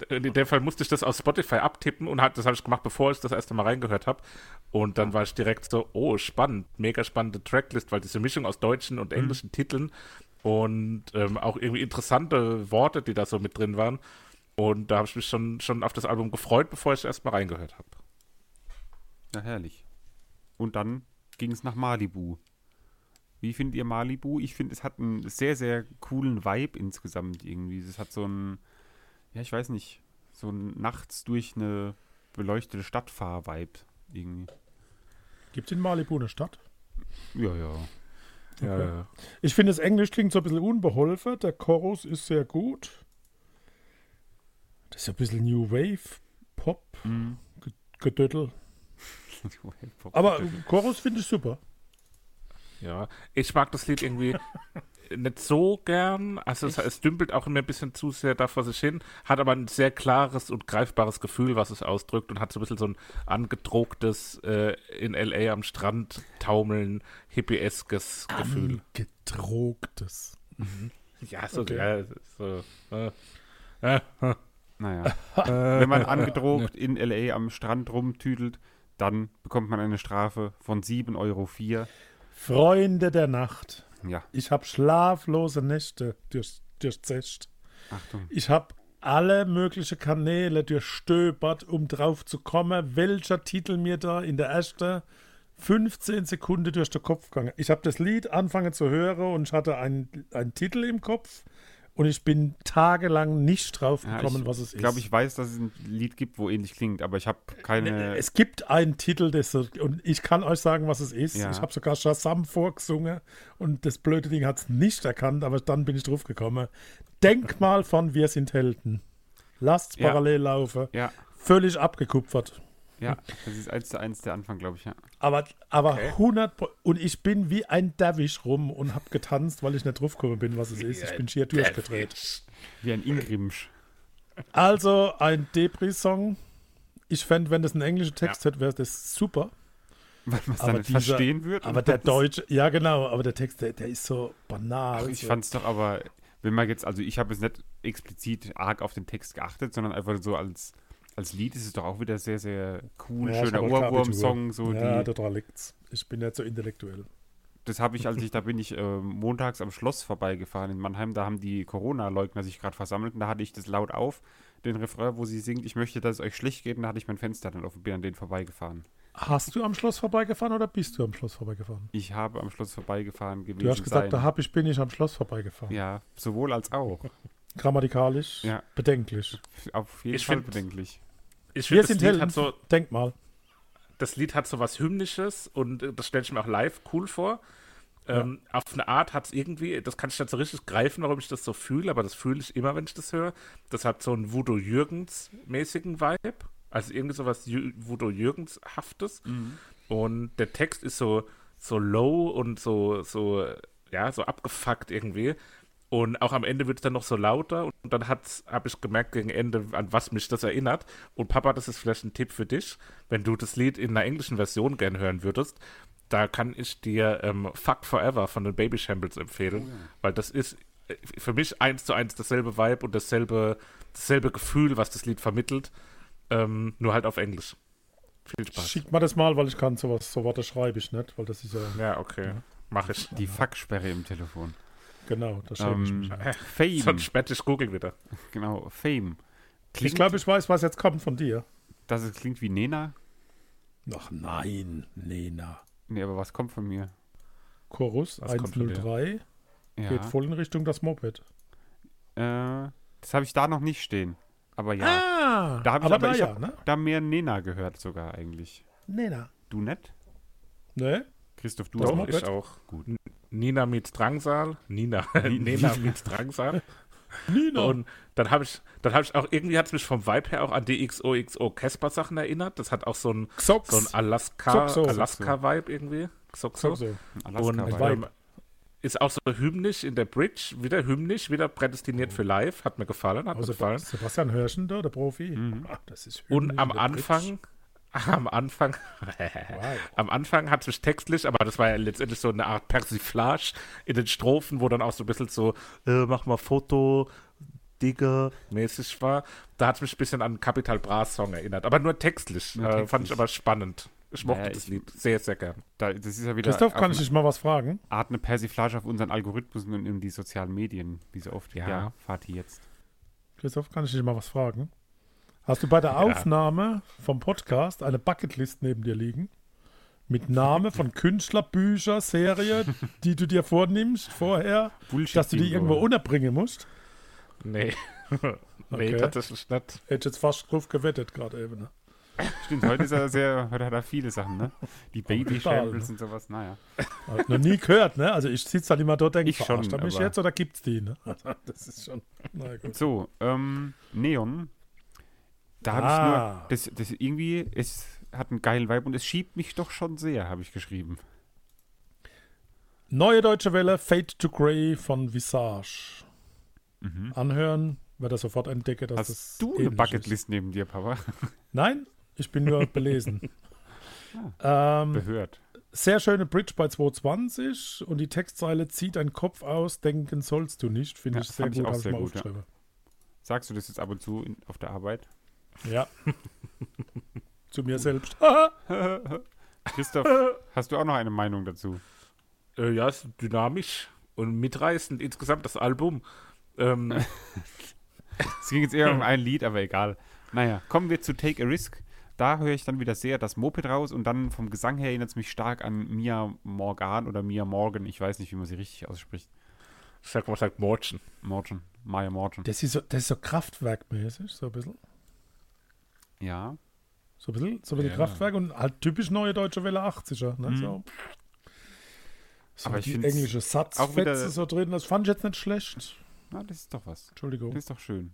[SPEAKER 1] in dem Fall musste ich das aus Spotify abtippen und hat, das habe ich gemacht, bevor ich das erste Mal reingehört habe. Und dann war ich direkt so, oh, spannend, mega spannende Tracklist, weil diese Mischung aus deutschen und englischen Titeln und ähm, auch irgendwie interessante Worte, die da so mit drin waren. Und da habe ich mich schon, schon auf das Album gefreut, bevor ich erst mal reingehört habe.
[SPEAKER 3] Ja, herrlich. Und dann ging es nach Malibu. Wie findet ihr Malibu? Ich finde, es hat einen sehr, sehr coolen Vibe insgesamt irgendwie. Es hat so einen, ja, ich weiß nicht, so ein nachts durch eine beleuchtete Stadtfahr-Vibe irgendwie.
[SPEAKER 2] Gibt es in Malibu eine Stadt?
[SPEAKER 3] Ja, ja.
[SPEAKER 1] Ja,
[SPEAKER 2] Okay.
[SPEAKER 1] ja.
[SPEAKER 2] Ich finde, das Englisch klingt so ein bisschen unbeholfen. Der Chorus ist sehr gut. Das ist ein bisschen New Wave, Pop,
[SPEAKER 3] Mhm.
[SPEAKER 2] Gedöttel. Aber Chorus finde ich super.
[SPEAKER 1] Ja, ich mag das Lied irgendwie nicht so gern. Also es, es dümpelt auch immer ein bisschen zu sehr da vor sich hin, hat aber ein sehr klares und greifbares Gefühl, was es ausdrückt und hat so ein bisschen so ein angedrucktes äh, in L.A. am Strand taumeln, hippieskes Gefühl.
[SPEAKER 2] Gedrucktes.
[SPEAKER 1] Ja, so,
[SPEAKER 2] Okay.
[SPEAKER 1] ja, so äh, äh, äh.
[SPEAKER 3] Naja. Wenn man angedroht in L.A. am Strand rumtüdelt, dann bekommt man eine Strafe von 7,04 Euro.
[SPEAKER 2] Freunde der Nacht.
[SPEAKER 3] Ja,
[SPEAKER 2] Ich habe schlaflose Nächte durch, durchzecht.
[SPEAKER 3] Achtung.
[SPEAKER 2] Ich habe alle möglichen Kanäle durchstöbert, um drauf zu kommen, welcher Titel mir da in der ersten 15 Sekunden durch den Kopf gegangen. Ich habe das Lied angefangen zu hören und ich hatte einen, einen Titel im Kopf und ich bin tagelang nicht drauf
[SPEAKER 3] Ja,
[SPEAKER 2] gekommen,
[SPEAKER 3] ich
[SPEAKER 2] was es ist.
[SPEAKER 3] Ich glaube, ich weiß, dass es ein Lied gibt, wo ähnlich klingt, aber ich habe keine.
[SPEAKER 2] Es gibt einen Titel, das und ich kann euch sagen, was es ist.
[SPEAKER 3] Ja.
[SPEAKER 2] Ich habe sogar Shazam vorgesungen und das blöde Ding hat es nicht erkannt, aber dann bin ich drauf gekommen. Denkmal von Wir sind Helden. Lasst
[SPEAKER 3] Ja.
[SPEAKER 2] parallel laufen.
[SPEAKER 3] ja,
[SPEAKER 2] Völlig abgekupfert.
[SPEAKER 3] Ja, das ist eins zu eins der Anfang, glaube ich, ja.
[SPEAKER 2] Aber, aber
[SPEAKER 1] Okay.
[SPEAKER 2] 100 Pro- und ich bin wie ein Derwisch rum und habe getanzt, weil ich nicht drauf gekommen bin, was es ist. Ich bin schier durchgedreht.
[SPEAKER 3] Wie ein Ingrimsch.
[SPEAKER 2] Also ein Depri-Song. Ich fände, wenn das ein englischer Text hätte, wäre das super.
[SPEAKER 3] Weil man es dann nicht
[SPEAKER 2] dieser-
[SPEAKER 3] verstehen wird.
[SPEAKER 2] Aber der deutsche, ja genau, aber der Text, der, der ist so banal.
[SPEAKER 3] Ach, ich
[SPEAKER 2] so.
[SPEAKER 3] fand es doch aber, wenn man jetzt, also ich habe jetzt nicht explizit arg auf den Text geachtet, sondern einfach so als, als Lied ist es doch auch wieder sehr, sehr cool,
[SPEAKER 2] Ja,
[SPEAKER 3] schöner Ohrwurm-Song. So
[SPEAKER 2] ja,
[SPEAKER 3] die,
[SPEAKER 2] total liegt's. Ich bin nicht so intellektuell.
[SPEAKER 3] das habe ich, als ich, da bin ich äh, montags am Schloss vorbeigefahren in Mannheim, da haben die Corona-Leugner sich gerade versammelt und da hatte ich das laut auf, den Refrain, wo sie singt, ich möchte, dass es euch schlecht geht, und da hatte ich mein Fenster dann offen, bin an denen vorbeigefahren.
[SPEAKER 2] Hast du am Schloss vorbeigefahren oder bist du am Schloss vorbeigefahren?
[SPEAKER 3] Ich habe am Schloss vorbeigefahren gewesen
[SPEAKER 2] Du hast gesagt,
[SPEAKER 3] sein.
[SPEAKER 2] da hab ich, bin ich am Schloss vorbeigefahren.
[SPEAKER 3] Ja, sowohl als auch.
[SPEAKER 2] Grammatikalisch
[SPEAKER 3] Ja.
[SPEAKER 2] bedenklich.
[SPEAKER 3] Auf jeden
[SPEAKER 1] Ich
[SPEAKER 3] Fall
[SPEAKER 1] find-
[SPEAKER 3] bedenklich.
[SPEAKER 1] Ich
[SPEAKER 2] Wir
[SPEAKER 1] finde, das,
[SPEAKER 2] sind
[SPEAKER 1] Lied
[SPEAKER 2] Helden.
[SPEAKER 1] hat so,
[SPEAKER 2] Denk mal.
[SPEAKER 1] das Lied hat so was Hymnisches und äh, das stelle ich mir auch live cool vor. Ähm, Auf eine Art hat es irgendwie, das kann ich nicht so richtig greifen, warum ich das so fühle, aber das fühle ich immer, wenn ich das höre. Das hat so einen Voodoo Jürgens-mäßigen Vibe. Also irgendwie so was Jü- Voodoo Jürgens-haftes. Und der Text ist so, so low und so, so, ja, so abgefuckt irgendwie. Und auch am Ende wird es dann noch so lauter und dann habe ich gemerkt gegen Ende, an was mich das erinnert. Und Papa, das ist vielleicht ein Tipp für dich, wenn du das Lied in einer englischen Version gern hören würdest, da kann ich dir ähm, Fuck Forever von den Baby Shambles empfehlen, weil das ist äh, für mich eins zu eins dasselbe Vibe und dasselbe, dasselbe Gefühl, was das Lied vermittelt, ähm, nur halt auf Englisch. Viel Spaß.
[SPEAKER 2] Schick mal das mal, weil ich kann sowas, so Worte schreibe ich nicht, weil das ist ja,
[SPEAKER 1] Ja, okay. Mach ich.
[SPEAKER 3] Die Fucksperre im Telefon.
[SPEAKER 2] Genau, da schäme ich
[SPEAKER 3] Ähm. Fame,
[SPEAKER 1] Sonst später ich google wieder.
[SPEAKER 3] genau, Fame.
[SPEAKER 2] Ich glaube, ich weiß, was jetzt kommt von dir.
[SPEAKER 3] dass es klingt wie Nena.
[SPEAKER 2] Ach nein, Nena.
[SPEAKER 3] Nee, aber was kommt von mir?
[SPEAKER 2] Chorus
[SPEAKER 1] Was kommt von dir?
[SPEAKER 2] 103
[SPEAKER 3] Ja.
[SPEAKER 2] geht voll in Richtung das Moped.
[SPEAKER 3] Äh, das habe ich da noch nicht stehen. Aber ja,
[SPEAKER 2] Ah,
[SPEAKER 3] da habe ich
[SPEAKER 2] aber
[SPEAKER 3] aber,
[SPEAKER 2] ja, ne?
[SPEAKER 3] da mehr Nena gehört sogar eigentlich.
[SPEAKER 2] Nena.
[SPEAKER 3] Du nicht?
[SPEAKER 2] Ne?
[SPEAKER 3] Christoph, du
[SPEAKER 2] Das
[SPEAKER 3] auch?
[SPEAKER 2] Moped?
[SPEAKER 1] ich auch.
[SPEAKER 3] Gut.
[SPEAKER 1] Nina meets Drangsal. Nina. Nina meets Drangsal.
[SPEAKER 2] Nina.
[SPEAKER 1] Und dann habe ich, dann habe ich auch, irgendwie hat es mich vom Vibe her auch an die XOXO Casper Sachen erinnert. Das hat auch so ein,
[SPEAKER 2] Xox.
[SPEAKER 1] so ein Alaska,
[SPEAKER 2] Xoxo.
[SPEAKER 1] Alaska-Vibe irgendwie. Xoxo.
[SPEAKER 2] so.
[SPEAKER 3] Alaska
[SPEAKER 1] Und
[SPEAKER 3] Vibe.
[SPEAKER 2] Vibe.
[SPEAKER 1] ähm, ist auch so hymnisch in der Bridge, wieder hymnisch, wieder prädestiniert für live. Hat mir gefallen, hat mir
[SPEAKER 2] Also
[SPEAKER 1] gefallen.
[SPEAKER 2] Sebastian Hörschen da, der Profi.
[SPEAKER 3] Mhm.
[SPEAKER 2] Ah, das ist
[SPEAKER 1] Und am Anfang, am Anfang,
[SPEAKER 2] Wow.
[SPEAKER 1] am Anfang hat es mich textlich, aber das war ja letztendlich so eine Art Persiflage in den Strophen, wo dann auch so ein bisschen so, äh, mach mal Foto, Digger, mäßig war. Da hat es mich ein bisschen an Capital Bra Song erinnert, aber nur textlich.
[SPEAKER 3] Nur
[SPEAKER 1] äh,
[SPEAKER 3] textlich.
[SPEAKER 1] fand ich aber spannend. Ich mochte
[SPEAKER 3] Naja,
[SPEAKER 1] das
[SPEAKER 3] ich-
[SPEAKER 1] Lied sehr, sehr gern.
[SPEAKER 3] Da, das ist ja wieder
[SPEAKER 2] Christoph, kann ich dich mal was fragen?
[SPEAKER 3] Art eine Persiflage auf unseren Algorithmus und in die sozialen Medien, wie so oft.
[SPEAKER 1] Ja.
[SPEAKER 3] Ja, Fatih jetzt.
[SPEAKER 2] Christoph, kann ich dich mal was fragen? Hast du bei der Aufnahme vom Podcast eine Bucketlist neben dir liegen? Mit Name von Künstler, Bücher, Serie, die du dir vornimmst vorher,
[SPEAKER 3] Bullshit.
[SPEAKER 2] dass du die irgendwo unterbringen musst?
[SPEAKER 1] Nee. nee,
[SPEAKER 2] Okay.
[SPEAKER 1] tatsächlich nicht.
[SPEAKER 2] Hätte jetzt fast drauf gewettet gerade eben. Ne?
[SPEAKER 3] Stimmt, heute ist er sehr, heute hat er viele Sachen, ne? Die Baby Shambles
[SPEAKER 2] ne?
[SPEAKER 3] und sowas, naja.
[SPEAKER 2] Hab noch nie gehört, ne? Also ich sitze halt immer dort und denke,
[SPEAKER 3] Ich schon,
[SPEAKER 2] mich jetzt oder gibt's die, ne? Das ist schon, na gut.
[SPEAKER 3] So, ähm, Neon. Da habe
[SPEAKER 2] Ah.
[SPEAKER 3] ich nur, das, das irgendwie, es hat einen geilen Vibe und es schiebt mich doch schon sehr, habe ich geschrieben.
[SPEAKER 2] Neue deutsche Welle, Fade to Grey von Visage. Anhören, wird er sofort entdecken, dass das
[SPEAKER 3] Mhm. Hast du eine
[SPEAKER 2] ähnlich ist.
[SPEAKER 3] Bucketlist neben dir, Papa?
[SPEAKER 2] Nein, ich bin nur belesen. ähm,
[SPEAKER 3] Behört.
[SPEAKER 2] sehr schöne Bridge bei 220 und die Textzeile zieht deinen Kopf aus, denken sollst du nicht. Finde
[SPEAKER 3] Ja,
[SPEAKER 2] ich sehr
[SPEAKER 3] fand ich
[SPEAKER 2] gut,
[SPEAKER 3] auch sehr gut, ja. Sagst du das jetzt ab und zu in, auf der Arbeit?
[SPEAKER 2] Ja. Zu mir selbst.
[SPEAKER 3] Christoph, hast du auch noch eine Meinung dazu?
[SPEAKER 1] Äh, ja, ist dynamisch und mitreißend insgesamt das Album. Ähm,
[SPEAKER 3] Es ging jetzt eher um ein Lied, aber egal. Naja, kommen wir zu Take a Risk. Da höre ich dann wieder sehr das Moped raus und dann vom Gesang her erinnert es mich stark an Mia Morgan oder Mia Morgan. Ich weiß nicht, wie man sie richtig ausspricht.
[SPEAKER 1] Ich sag mal, sagt Morton.
[SPEAKER 3] Morton. Maya Morton.
[SPEAKER 2] Das ist so, das ist so kraftwerkmäßig, so ein bisschen.
[SPEAKER 3] Ja.
[SPEAKER 2] So ein bisschen, so ein bisschen
[SPEAKER 1] Ja.
[SPEAKER 2] Kraftwerk und halt typisch neue deutsche Welle 80er. Ne?
[SPEAKER 3] Mhm.
[SPEAKER 2] So. So
[SPEAKER 3] Aber ich
[SPEAKER 2] die
[SPEAKER 3] find's
[SPEAKER 2] englische Satzfetze so drin, das fand ich jetzt nicht schlecht.
[SPEAKER 3] Na, das ist doch was.
[SPEAKER 2] Entschuldigung.
[SPEAKER 3] Das ist doch schön.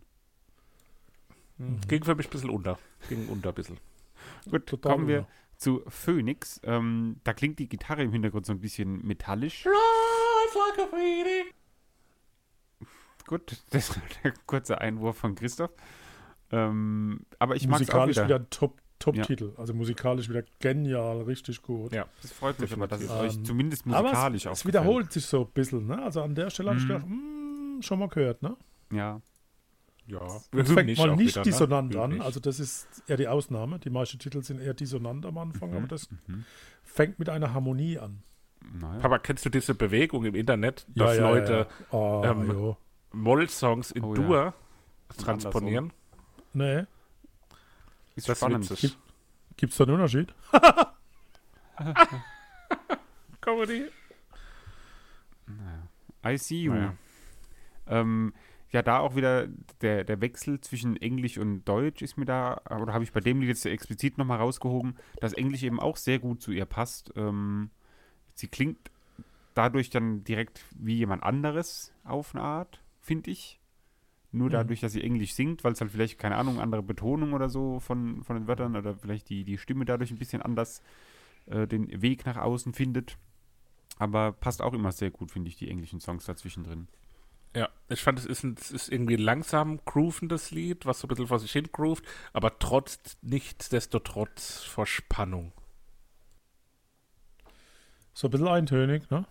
[SPEAKER 1] Hm. Ging für mich ein bisschen unter. Ging unter ein bisschen.
[SPEAKER 3] Gut,
[SPEAKER 2] Total
[SPEAKER 3] kommen wir
[SPEAKER 2] unter.
[SPEAKER 3] zu Phoenix. Ähm, da klingt die Gitarre im Hintergrund so ein bisschen metallisch. Gut, das war der kurze Einwurf von Christoph. Ähm, aber ich mag es auch
[SPEAKER 2] musikalisch
[SPEAKER 3] wieder.
[SPEAKER 2] wieder ein Top- Top-Titel. Also musikalisch wieder genial, richtig gut.
[SPEAKER 1] Ja.
[SPEAKER 3] Das freut mich aber, dass es euch
[SPEAKER 2] Ähm,
[SPEAKER 3] zumindest musikalisch auch
[SPEAKER 2] es wiederholt sich so ein bisschen. Ne? Also an der Stelle habe ich
[SPEAKER 3] Mhm.
[SPEAKER 2] gedacht, hm, schon mal gehört. Ne?
[SPEAKER 3] Ja,
[SPEAKER 1] Ja.
[SPEAKER 2] Und fängt mal nicht
[SPEAKER 1] wieder, ne?
[SPEAKER 2] dissonant
[SPEAKER 1] Hymnisch.
[SPEAKER 2] an. Also das ist eher die Ausnahme. Die meisten Titel sind eher dissonant am Anfang,
[SPEAKER 3] Mhm.
[SPEAKER 2] aber das
[SPEAKER 3] Mhm.
[SPEAKER 2] fängt mit einer Harmonie an.
[SPEAKER 3] naja.
[SPEAKER 1] Papa, kennst du diese Bewegung im Internet, dass
[SPEAKER 2] ja,
[SPEAKER 1] Leute
[SPEAKER 2] Ja, Oh,
[SPEAKER 1] ähm. Moll-Songs in
[SPEAKER 3] Oh ja.
[SPEAKER 1] Dur transponieren?
[SPEAKER 2] Nee.
[SPEAKER 3] ist
[SPEAKER 1] Das
[SPEAKER 3] spannend.
[SPEAKER 1] witzig.
[SPEAKER 2] Gibt es da einen Unterschied?
[SPEAKER 1] Comedy.
[SPEAKER 3] I see you.
[SPEAKER 1] Naja.
[SPEAKER 3] Ähm, ja, da auch wieder der, der Wechsel zwischen Englisch und Deutsch ist mir da, oder habe ich bei dem Lied jetzt explizit nochmal rausgehoben, dass Englisch eben auch sehr gut zu ihr passt. Ähm, sie klingt dadurch dann direkt wie jemand anderes auf eine Art, finde ich. Nur
[SPEAKER 2] Mhm.
[SPEAKER 3] dadurch, dass sie Englisch singt, weil es halt vielleicht, keine Ahnung, andere Betonung oder so von, von den Wörtern oder vielleicht die, die Stimme dadurch ein bisschen anders äh, den Weg nach außen findet. Aber passt auch immer sehr gut, finde ich, die englischen Songs dazwischen drin.
[SPEAKER 1] Ja, ich fand, es ist, ein, es ist irgendwie ein langsam groovendes Lied, was so ein bisschen vor sich hin groovt, aber trotz, nichtsdestotrotz vor Spannung.
[SPEAKER 2] So ein bisschen eintönig, ne?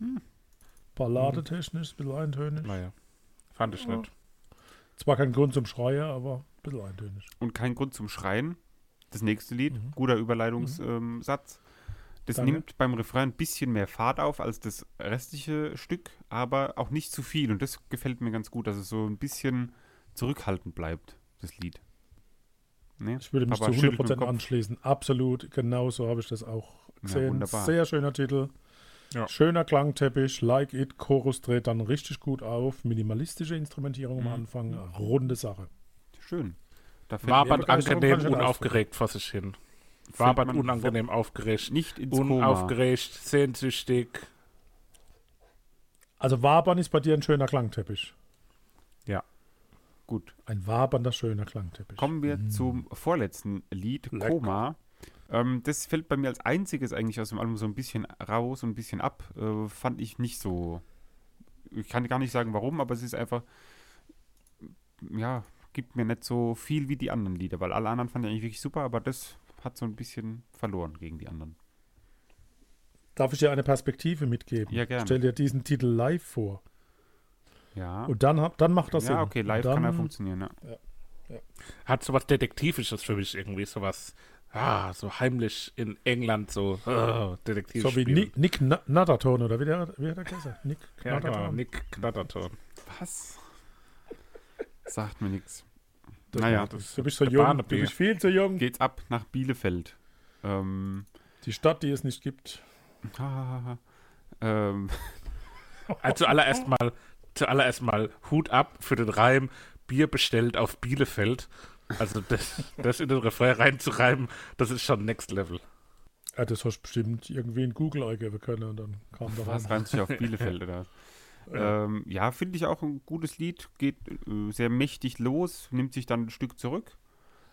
[SPEAKER 3] Hm.
[SPEAKER 2] Balladetechnisch, ein bisschen eintönig.
[SPEAKER 1] Naja, fand ich
[SPEAKER 2] Ja.
[SPEAKER 1] nicht.
[SPEAKER 2] Zwar kein Grund zum Schreien, aber ein bisschen eintönig.
[SPEAKER 3] Und kein Grund zum Schreien. Das nächste Lied,
[SPEAKER 2] Mhm.
[SPEAKER 3] guter Überleitungssatz. das
[SPEAKER 2] Danke.
[SPEAKER 3] nimmt beim Refrain ein bisschen mehr Fahrt auf als das restliche Stück, aber auch nicht zu viel. Und das gefällt mir ganz gut, dass es so ein bisschen zurückhaltend bleibt, das Lied. Ne?
[SPEAKER 2] Ich würde mich
[SPEAKER 3] Papa
[SPEAKER 2] zu
[SPEAKER 3] schüttelt mit dem
[SPEAKER 2] 100%
[SPEAKER 3] Kopf.
[SPEAKER 2] anschließen. Absolut, genau so habe ich das auch gesehen.
[SPEAKER 3] wunderbar.
[SPEAKER 2] Sehr schöner Titel.
[SPEAKER 1] Ja.
[SPEAKER 2] Schöner Klangteppich, Like It, Chorus dreht dann richtig gut auf. Minimalistische Instrumentierung
[SPEAKER 3] Mhm.
[SPEAKER 2] am Anfang, runde Sache.
[SPEAKER 3] Schön. Da
[SPEAKER 2] Begeisterung
[SPEAKER 1] angenehm unaufgeregt vor sich hin.
[SPEAKER 3] fällt
[SPEAKER 1] War aber
[SPEAKER 3] man
[SPEAKER 1] unangenehm aufgeregt.
[SPEAKER 3] nicht ins Koma.
[SPEAKER 1] Unaufgeregt, sehnsüchtig.
[SPEAKER 2] Also Wabern ist bei dir ein schöner Klangteppich.
[SPEAKER 3] Gut.
[SPEAKER 2] Ein wabernder, schöner Klangteppich.
[SPEAKER 3] Kommen wir zum vorletzten Lied,
[SPEAKER 1] Lecker.
[SPEAKER 3] Koma. Ähm, das fällt bei mir als einziges eigentlich aus dem Album so ein bisschen raus und ein bisschen ab. Äh, fand ich nicht so. Ich kann gar nicht sagen warum, aber es ist einfach. Ja, gibt mir nicht so viel wie die anderen Lieder, weil alle anderen fand ich eigentlich wirklich super, aber das hat so ein bisschen verloren gegen die anderen.
[SPEAKER 2] Darf ich dir eine Perspektive mitgeben?
[SPEAKER 3] Ja, gerne.
[SPEAKER 2] Stell dir diesen Titel live vor.
[SPEAKER 3] Ja.
[SPEAKER 2] Und dann, dann macht das Sinn.
[SPEAKER 3] ja, okay, live
[SPEAKER 2] dann,
[SPEAKER 3] kann er funktionieren, ja.
[SPEAKER 1] Hat sowas Detektivisches für mich irgendwie, sowas, ah, so heimlich in England, so, oh, Detektiv
[SPEAKER 2] So wie Nick, Nick Na- Natterton, oder wie, der, wie hat er gesagt? Nick
[SPEAKER 1] Ja, genau,
[SPEAKER 2] Natterton.
[SPEAKER 1] Nick Knatterton.
[SPEAKER 3] Was? Sagt mir nichts. Naja,
[SPEAKER 1] das-
[SPEAKER 2] Du bist so jung,
[SPEAKER 1] Barnaby.
[SPEAKER 2] du bist viel zu jung.
[SPEAKER 3] Geht's ab nach Bielefeld. Ähm,
[SPEAKER 2] Die Stadt, die es nicht gibt.
[SPEAKER 3] ähm,
[SPEAKER 1] Also zuallererst mal, zuallererst mal Hut ab für den Reim Bier bestellt auf Bielefeld. Also das, das in den Refrain reinzureimen, das ist schon Next Level.
[SPEAKER 2] Ja, das hast du bestimmt irgendwie in Google eingeben können und dann kam da
[SPEAKER 3] Was reimt sich auf Bielefeld oder?
[SPEAKER 2] Ja.
[SPEAKER 3] Ähm, ja, finde ich auch ein gutes Lied. Geht äh, sehr mächtig los, nimmt sich dann ein Stück zurück.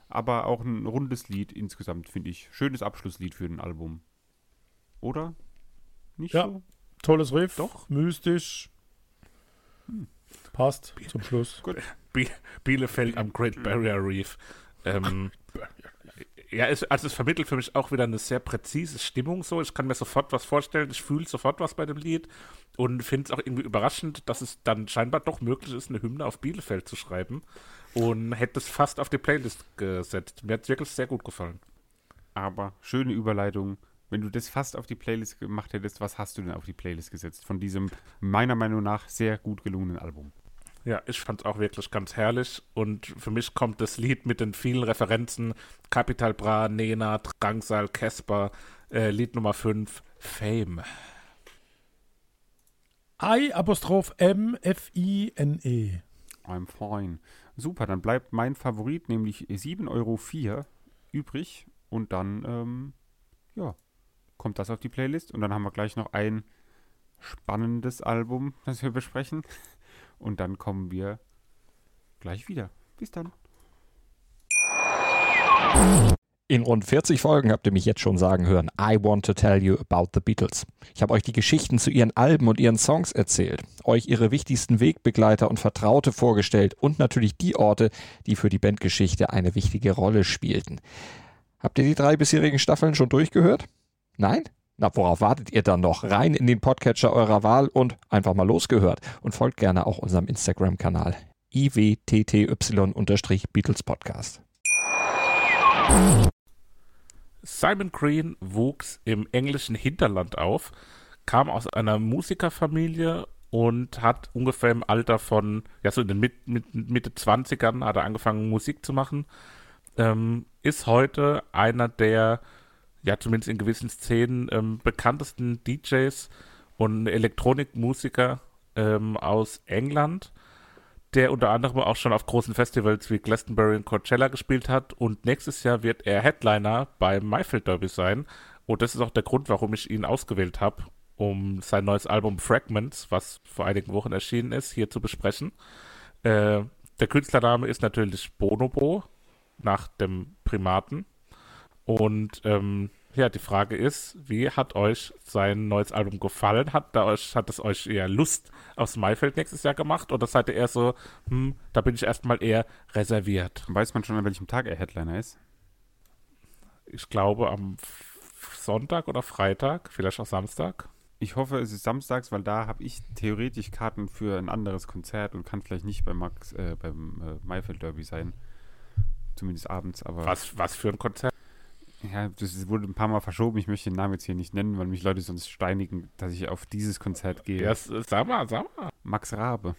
[SPEAKER 3] Aber auch ein rundes Lied insgesamt, finde ich. Schönes Abschlusslied für ein Album. Oder? Nicht
[SPEAKER 2] Ja.
[SPEAKER 3] so?
[SPEAKER 2] Tolles Riff,
[SPEAKER 1] Doch.
[SPEAKER 2] mystisch. Passt zum Schluss.
[SPEAKER 1] Bi Bielefeld am Great Barrier Reef. Ähm, ja, es, also es vermittelt für mich auch wieder eine sehr präzise Stimmung so. Ich kann mir sofort was vorstellen, ich fühle sofort was bei dem Lied und finde es auch irgendwie überraschend, dass es dann scheinbar doch möglich ist, eine Hymne auf Bielefeld zu schreiben und hätte es fast auf die Playlist gesetzt. Mir hat es wirklich sehr gut gefallen.
[SPEAKER 3] Aber schöne Überleitung. Wenn du das fast auf die Playlist gemacht hättest, was hast du denn auf die Playlist gesetzt? Von diesem meiner Meinung nach sehr gut gelungenen Album.
[SPEAKER 1] Ja, ich fand es auch wirklich ganz herrlich und für mich kommt das Lied mit den vielen Referenzen Capital Bra, Nena, Drangsal, Casper, äh, Lied Nummer 5, Fame.
[SPEAKER 2] I Apostroph M F I N E.
[SPEAKER 3] I'm fine. Super, dann bleibt mein Favorit, nämlich 7,04 Euro übrig. Und dann, ähm, ja, kommt das auf die Playlist. Und dann haben wir gleich noch ein spannendes Album, das wir besprechen. Und dann kommen wir gleich wieder. Bis dann.
[SPEAKER 6] In rund 40 Folgen habt ihr mich jetzt schon sagen hören, I want to tell you about the Beatles. Ich habe euch die Geschichten zu ihren Alben und ihren Songs erzählt, euch ihre wichtigsten Wegbegleiter und Vertraute vorgestellt und natürlich die Orte, die für die Bandgeschichte eine wichtige Rolle spielten. Habt ihr die drei bisherigen Staffeln schon durchgehört? Nein? Na, worauf wartet ihr dann noch? Rein in den Podcatcher eurer Wahl und einfach mal losgehört. Und folgt gerne auch unserem Instagram-Kanal iwtty-Beatles Podcast.
[SPEAKER 1] Simon Green wuchs im englischen Hinterland auf, kam aus einer Musikerfamilie und hat ungefähr im Alter von, ja, so in den mit, mit, Mitte 20ern hat er angefangen, Musik zu machen. Ähm, ist heute einer der, ja, zumindest in gewissen Szenen, ähm, bekanntesten DJs und Elektronikmusiker ähm, aus England der unter anderem auch schon auf großen Festivals wie Glastonbury und Coachella gespielt hat. Und nächstes Jahr wird er Headliner beim Mayfield Derby sein. Und das ist auch der Grund, warum ich ihn ausgewählt habe, um sein neues Album Fragments, was vor einigen Wochen erschienen ist, hier zu besprechen. Äh, der Künstlername ist natürlich Bonobo, nach dem Primaten. Und ähm, ja, die Frage ist, wie hat euch sein neues Album gefallen? Hat, da euch, hat es euch eher Lust aufs Maifeld nächstes Jahr gemacht? Oder seid ihr eher so, hm, da bin ich erstmal eher reserviert?
[SPEAKER 3] Weiß man schon, an welchem Tag er Headliner ist?
[SPEAKER 1] Ich glaube am Sonntag oder Freitag, vielleicht auch Samstag.
[SPEAKER 3] Ich hoffe, es ist samstags, weil da habe ich theoretisch Karten für ein anderes Konzert und kann vielleicht nicht bei Max, äh, beim äh, Maifeld Derby sein. Zumindest abends, aber.
[SPEAKER 1] Was, was für ein Konzert?
[SPEAKER 3] Ja, das wurde ein paar Mal verschoben. Ich möchte den Namen jetzt hier nicht nennen, weil mich Leute sonst steinigen, dass ich auf dieses Konzert gehe.
[SPEAKER 1] Ja, sag mal, sag mal.
[SPEAKER 3] Max Rabe.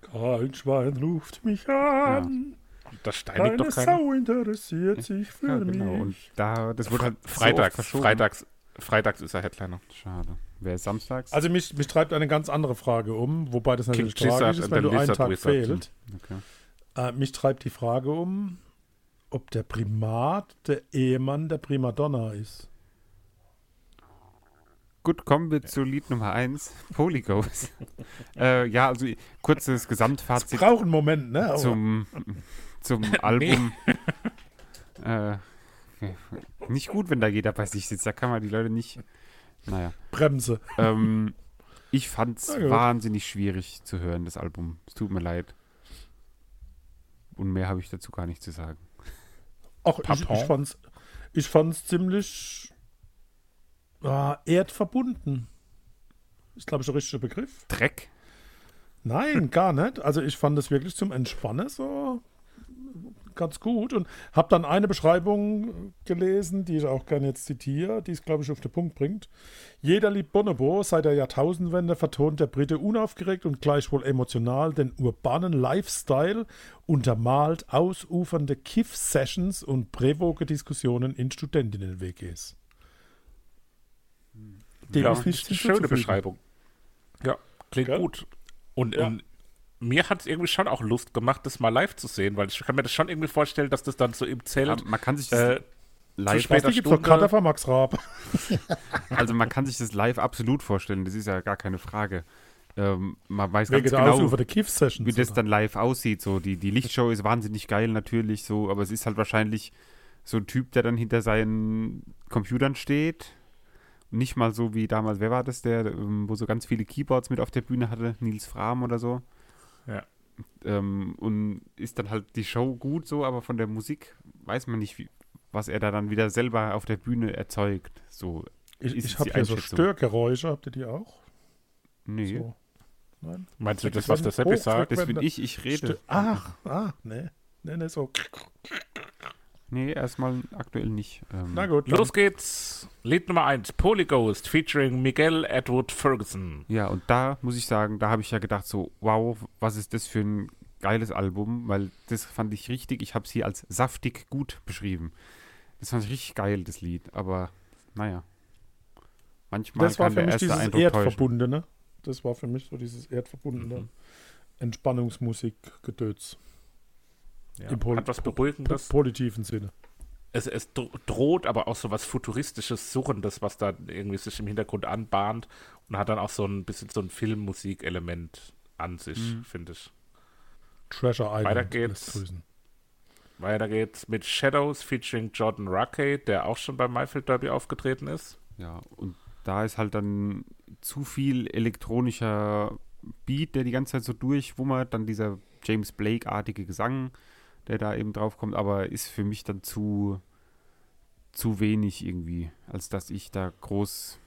[SPEAKER 2] Kein Schwein ruft mich an.
[SPEAKER 1] Ja. Das steinigt doch
[SPEAKER 2] keiner. Sau interessiert sich für ja, genau. mich. Und
[SPEAKER 3] da, das wurde halt
[SPEAKER 1] Freitags, so freitags, freitags ist er Headliner.
[SPEAKER 3] Schade. Wer ist samstags?
[SPEAKER 2] Also mich, mich treibt eine ganz andere Frage um, wobei das natürlich King tragisch ist, wenn du einen Tag fehlt. Okay. Äh, mich treibt die Frage um, ob der Primat der Ehemann der Primadonna ist.
[SPEAKER 3] Gut, kommen wir zu Lied Nummer 1, Polyghost. äh, ja, also kurzes Gesamtfazit.
[SPEAKER 2] Es braucht einen Moment, ne?
[SPEAKER 3] Zum, zum Album. äh, nicht gut, wenn da jeder bei sich sitzt. Da kann man die Leute nicht. Naja.
[SPEAKER 2] Bremse.
[SPEAKER 3] Ähm, ich fand es wahnsinnig schwierig zu hören, das Album. Es tut mir leid. Und mehr habe ich dazu gar nicht zu sagen.
[SPEAKER 2] Ach, ich, ich, fand's, ich fand's ziemlich äh, erdverbunden. Ist, glaube ich, der richtige Begriff.
[SPEAKER 3] Dreck?
[SPEAKER 2] Nein, gar nicht. Also ich fand es wirklich zum Entspannen so ganz gut und habe dann eine Beschreibung gelesen, die ich auch gerne jetzt zitiere, die es, glaube ich, auf den Punkt bringt. Jeder liebt Bonobo. Seit der Jahrtausendwende vertont der Brite unaufgeregt und gleichwohl emotional den urbanen Lifestyle, untermalt ausufernde Kiff-Sessions und Prävoge-Diskussionen in Studentinnen-WGs.
[SPEAKER 1] Dem ja, ist nichts schöne Beschreibung. Ja, klingt ja. gut. Und, ja. und mir hat es irgendwie schon auch Lust gemacht, das mal live zu sehen, weil ich kann mir das schon irgendwie vorstellen, dass das dann so im Zelt. Ja,
[SPEAKER 3] man kann sich das äh,
[SPEAKER 2] live später gibt's doch Cutter von Max Raab.
[SPEAKER 3] also man kann sich das live absolut vorstellen, das ist ja gar keine Frage. Ähm, man weiß Wegen ganz genau, wie das dann live aussieht. So die, die Lichtshow ist wahnsinnig geil natürlich, so, aber es ist halt wahrscheinlich so ein Typ, der dann hinter seinen Computern steht. Nicht mal so wie damals, wer war das, der, ähm, wo so ganz viele Keyboards mit auf der Bühne hatte, Nils Fram oder so.
[SPEAKER 1] Ja.
[SPEAKER 3] Ähm, und ist dann halt die Show gut so, aber von der Musik weiß man nicht, wie, was er da dann wieder selber auf der Bühne erzeugt. So
[SPEAKER 2] ich, ich habe hier so Störgeräusche, habt ihr die auch?
[SPEAKER 3] Nee.
[SPEAKER 1] So. Nein? Meinst du das, was der Seppi sagt?
[SPEAKER 3] Das bin ich, ich rede. Stö
[SPEAKER 2] ach, ah, nee. Nee, nee, so.
[SPEAKER 3] Nee, erstmal aktuell nicht.
[SPEAKER 1] Ähm. Na gut. Los geht's. Lied Nummer 1, Polyghost, featuring Miguel Edward Ferguson.
[SPEAKER 3] Ja, und da muss ich sagen, da habe ich ja gedacht so, wow, was ist das für ein geiles Album, weil das fand ich richtig, ich habe es hier als saftig gut beschrieben. Das fand ich richtig geil, das Lied, aber naja. Manchmal
[SPEAKER 2] das war
[SPEAKER 3] kann
[SPEAKER 2] für
[SPEAKER 3] der
[SPEAKER 2] mich
[SPEAKER 3] erste
[SPEAKER 2] dieses
[SPEAKER 3] Eindruck täuschen.
[SPEAKER 2] Erdverbundene. Das war für mich so dieses erdverbundene
[SPEAKER 3] Mhm.
[SPEAKER 2] Entspannungsmusik-Gedöns.
[SPEAKER 1] Ja.
[SPEAKER 2] Im
[SPEAKER 1] Hat was Beruhigendes.
[SPEAKER 2] positiven Sinne.
[SPEAKER 1] Es, es dro- droht aber auch so was Futuristisches, Surrendes, was da irgendwie sich im Hintergrund anbahnt und hat dann auch so ein bisschen so ein Filmmusikelement an sich,
[SPEAKER 3] Mhm.
[SPEAKER 1] finde ich.
[SPEAKER 2] Treasure Island.
[SPEAKER 1] Weiter geht's. Weiter geht's mit Shadows featuring Jordan Ruckey, der auch schon beim Mayfield Derby aufgetreten ist.
[SPEAKER 3] Ja, und da ist halt dann zu viel elektronischer Beat, der die ganze Zeit so durchwummert, dann dieser James Blake-artige Gesang, der da eben drauf kommt, aber ist für mich dann zu, zu wenig irgendwie, als dass ich da groß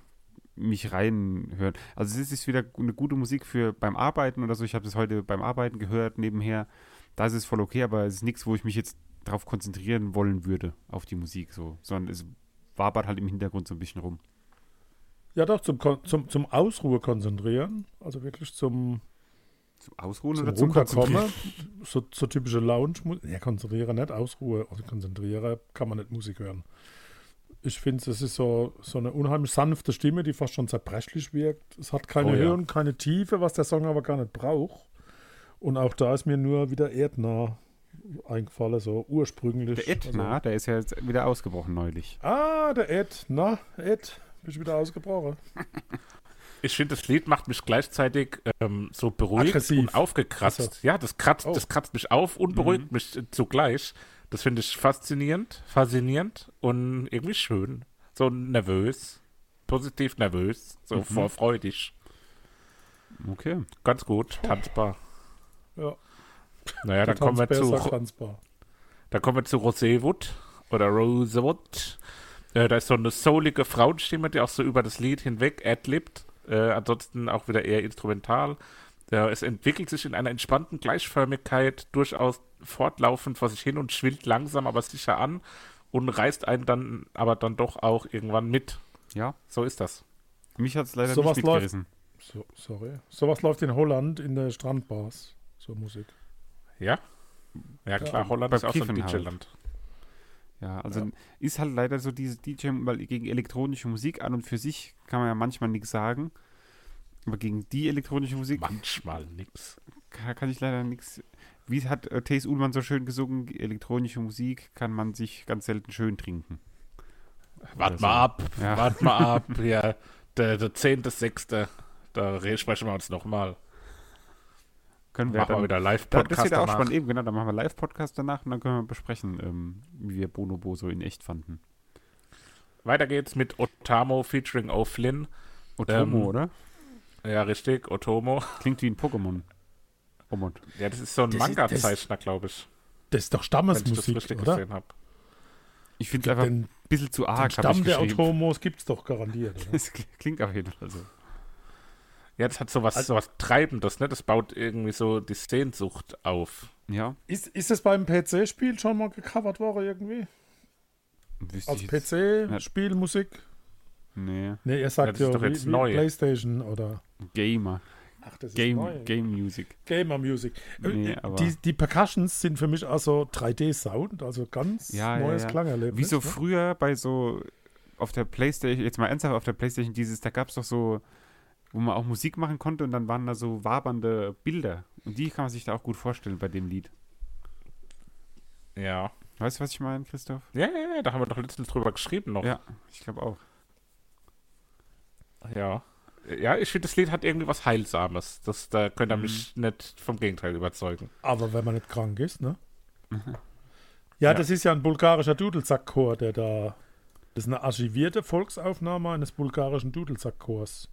[SPEAKER 3] mich reinhören. Also es ist wieder eine gute Musik für beim Arbeiten oder so. Ich habe das heute beim Arbeiten gehört nebenher. Da ist es voll okay, aber es ist nichts, wo ich mich jetzt darauf konzentrieren wollen würde, auf die Musik so, sondern es wabert halt im Hintergrund so ein bisschen rum.
[SPEAKER 2] Ja, doch, zum, zum, zum Ausruhe konzentrieren. Also wirklich zum,
[SPEAKER 3] Zum Ausruhen
[SPEAKER 2] zum
[SPEAKER 3] oder zum. Konzentrieren?
[SPEAKER 2] So, so typische Lounge. Ja, konzentrieren nicht, Ausruhe. Also konzentrieren kann man nicht Musik hören. Ich finde, es ist so, so eine unheimlich sanfte Stimme, die fast schon zerbrechlich wirkt. Es hat keine
[SPEAKER 1] Oh ja.
[SPEAKER 2] Höhe und keine Tiefe, was der Song aber gar nicht braucht. Und auch da ist mir nur wieder erdnah eingefallen, so ursprünglich.
[SPEAKER 3] Der Edna, der ist ja jetzt wieder ausgebrochen neulich.
[SPEAKER 2] Also, ah, der Ed. Na, Ed, bist du wieder ausgebrochen?
[SPEAKER 1] Ich finde, das Lied macht mich gleichzeitig ähm, so beruhigt
[SPEAKER 2] Aggressiv.
[SPEAKER 1] und aufgekratzt.
[SPEAKER 2] Ach so.
[SPEAKER 1] Ja, das kratzt,
[SPEAKER 2] Oh.
[SPEAKER 1] das kratzt mich auf und beruhigt mich äh, zugleich. Das finde ich faszinierend, faszinierend und irgendwie schön. So nervös, positiv nervös, so
[SPEAKER 3] Mhm.
[SPEAKER 1] vorfreudig.
[SPEAKER 3] Okay.
[SPEAKER 1] Ganz gut, tanzbar.
[SPEAKER 2] Ja.
[SPEAKER 1] Naja, dann kommen wir zu
[SPEAKER 2] tanzbar.
[SPEAKER 1] Dann kommen wir zu Rosewood oder Rosewood. Äh, da ist so eine soulige Frauenstimme, die auch so über das Lied hinweg adlibt. Äh, ansonsten auch wieder eher instrumental. Ja, es entwickelt sich in einer entspannten Gleichförmigkeit durchaus fortlaufend vor sich hin und schwillt langsam, aber sicher an und reißt einen dann aber dann doch auch irgendwann mit.
[SPEAKER 3] Ja,
[SPEAKER 1] So ist das.
[SPEAKER 3] mich hat es leider
[SPEAKER 2] Sowas
[SPEAKER 3] nicht mitgerissen.
[SPEAKER 2] So, sorry. Sowas läuft in Holland in der Strandbars. So Musik.
[SPEAKER 1] Ja? Ja, klar, Holland
[SPEAKER 3] beim
[SPEAKER 1] ist auch so ein
[SPEAKER 3] Kiffen halt. Ja, also ist halt leider so diese DJ, weil gegen elektronische Musik an und für sich kann man ja manchmal nichts sagen. Aber gegen die elektronische Musik
[SPEAKER 1] Manchmal nix.
[SPEAKER 3] kann, kann ich leider nichts. Wie hat äh, Thees Ullmann so schön gesungen, elektronische Musik kann man sich ganz selten schön trinken.
[SPEAKER 1] Wart
[SPEAKER 3] Oder
[SPEAKER 1] mal
[SPEAKER 3] so.
[SPEAKER 1] ab,
[SPEAKER 3] Ja.
[SPEAKER 1] wart mal ab. Ja, der, der 10.6. Da re- sprechen wir uns nochmal.
[SPEAKER 3] Können wir
[SPEAKER 1] Machen wir
[SPEAKER 3] dann
[SPEAKER 1] wieder
[SPEAKER 3] Da, das
[SPEAKER 1] Live-Podcast
[SPEAKER 3] wird ja auch
[SPEAKER 1] danach.
[SPEAKER 3] spannend, eben genau, dann machen wir Live-Podcast danach und dann können wir besprechen, ähm, wie wir Bonobo so in echt fanden.
[SPEAKER 1] Weiter geht's mit Otamo featuring O'Flynn.
[SPEAKER 3] Otomo,
[SPEAKER 1] Ähm,
[SPEAKER 3] oder?
[SPEAKER 1] Ja, richtig, Otomo.
[SPEAKER 3] Klingt wie ein Pokémon. Omot.
[SPEAKER 1] Ja, das ist so ein
[SPEAKER 2] ist-
[SPEAKER 1] Manga-Zeichner, glaube ich.
[SPEAKER 2] Das ist doch
[SPEAKER 1] Wenn ich das
[SPEAKER 2] Stammesmusik,
[SPEAKER 1] richtig
[SPEAKER 2] oder?
[SPEAKER 1] gesehen habe.
[SPEAKER 3] Ich finde es einfach ein
[SPEAKER 2] Den,
[SPEAKER 3] bisschen zu
[SPEAKER 2] den
[SPEAKER 3] arg, habe
[SPEAKER 2] Stamm
[SPEAKER 3] ich
[SPEAKER 2] der. Automos gibt es doch garantiert, oder?
[SPEAKER 3] Das klingt auf jeden Fall so.
[SPEAKER 1] Ja, das hat sowas, sowas Treibendes, ne? Das baut irgendwie so die Sehnsucht auf.
[SPEAKER 3] Ja,
[SPEAKER 2] Ist, ist das beim PC-Spiel schon mal gecovert worden irgendwie?
[SPEAKER 3] wüsste
[SPEAKER 2] Als. PC-Spielmusik?
[SPEAKER 3] Nee,
[SPEAKER 2] Nee, ihr
[SPEAKER 1] Ja,
[SPEAKER 2] sagt
[SPEAKER 1] das
[SPEAKER 2] ja,
[SPEAKER 1] ist doch
[SPEAKER 2] wie,
[SPEAKER 1] jetzt
[SPEAKER 2] wie
[SPEAKER 1] neu.
[SPEAKER 2] Playstation oder...
[SPEAKER 3] Gamer.
[SPEAKER 2] Ach, das
[SPEAKER 3] Game,
[SPEAKER 2] ist neu.
[SPEAKER 3] Game Music.
[SPEAKER 2] Gamer Music.
[SPEAKER 3] Nee,
[SPEAKER 2] Äh,
[SPEAKER 3] aber-
[SPEAKER 2] die, die Percussions sind für mich also 3D-Sound, also ganz
[SPEAKER 3] Ja, ja,
[SPEAKER 2] neues
[SPEAKER 3] ja.
[SPEAKER 2] Klangerlebnis.
[SPEAKER 3] Wie so
[SPEAKER 2] ne?
[SPEAKER 3] früher bei so auf der Playstation, jetzt mal ernsthaft auf der Playstation, dieses, da gab es doch so, wo man auch Musik machen konnte und dann waren da so wabernde Bilder. Und die kann man sich da auch gut vorstellen bei dem Lied.
[SPEAKER 1] Ja.
[SPEAKER 3] Weißt du, was ich meine, Christoph?
[SPEAKER 1] Ja, ja, ja, da haben wir doch letztens drüber geschrieben noch.
[SPEAKER 3] Ja, ich glaube auch.
[SPEAKER 1] Ja. Ja, ich finde, das Lied hat irgendwie was Heilsames. Das, da könnt ihr
[SPEAKER 3] Mhm.
[SPEAKER 1] mich nicht vom Gegenteil überzeugen.
[SPEAKER 2] Aber wenn man nicht krank ist, ne?
[SPEAKER 3] Mhm.
[SPEAKER 2] Ja,
[SPEAKER 1] Ja.
[SPEAKER 2] das ist ja ein bulgarischer Dudelsackchor, der da. Das ist eine archivierte Volksaufnahme eines bulgarischen Dudelsackchors.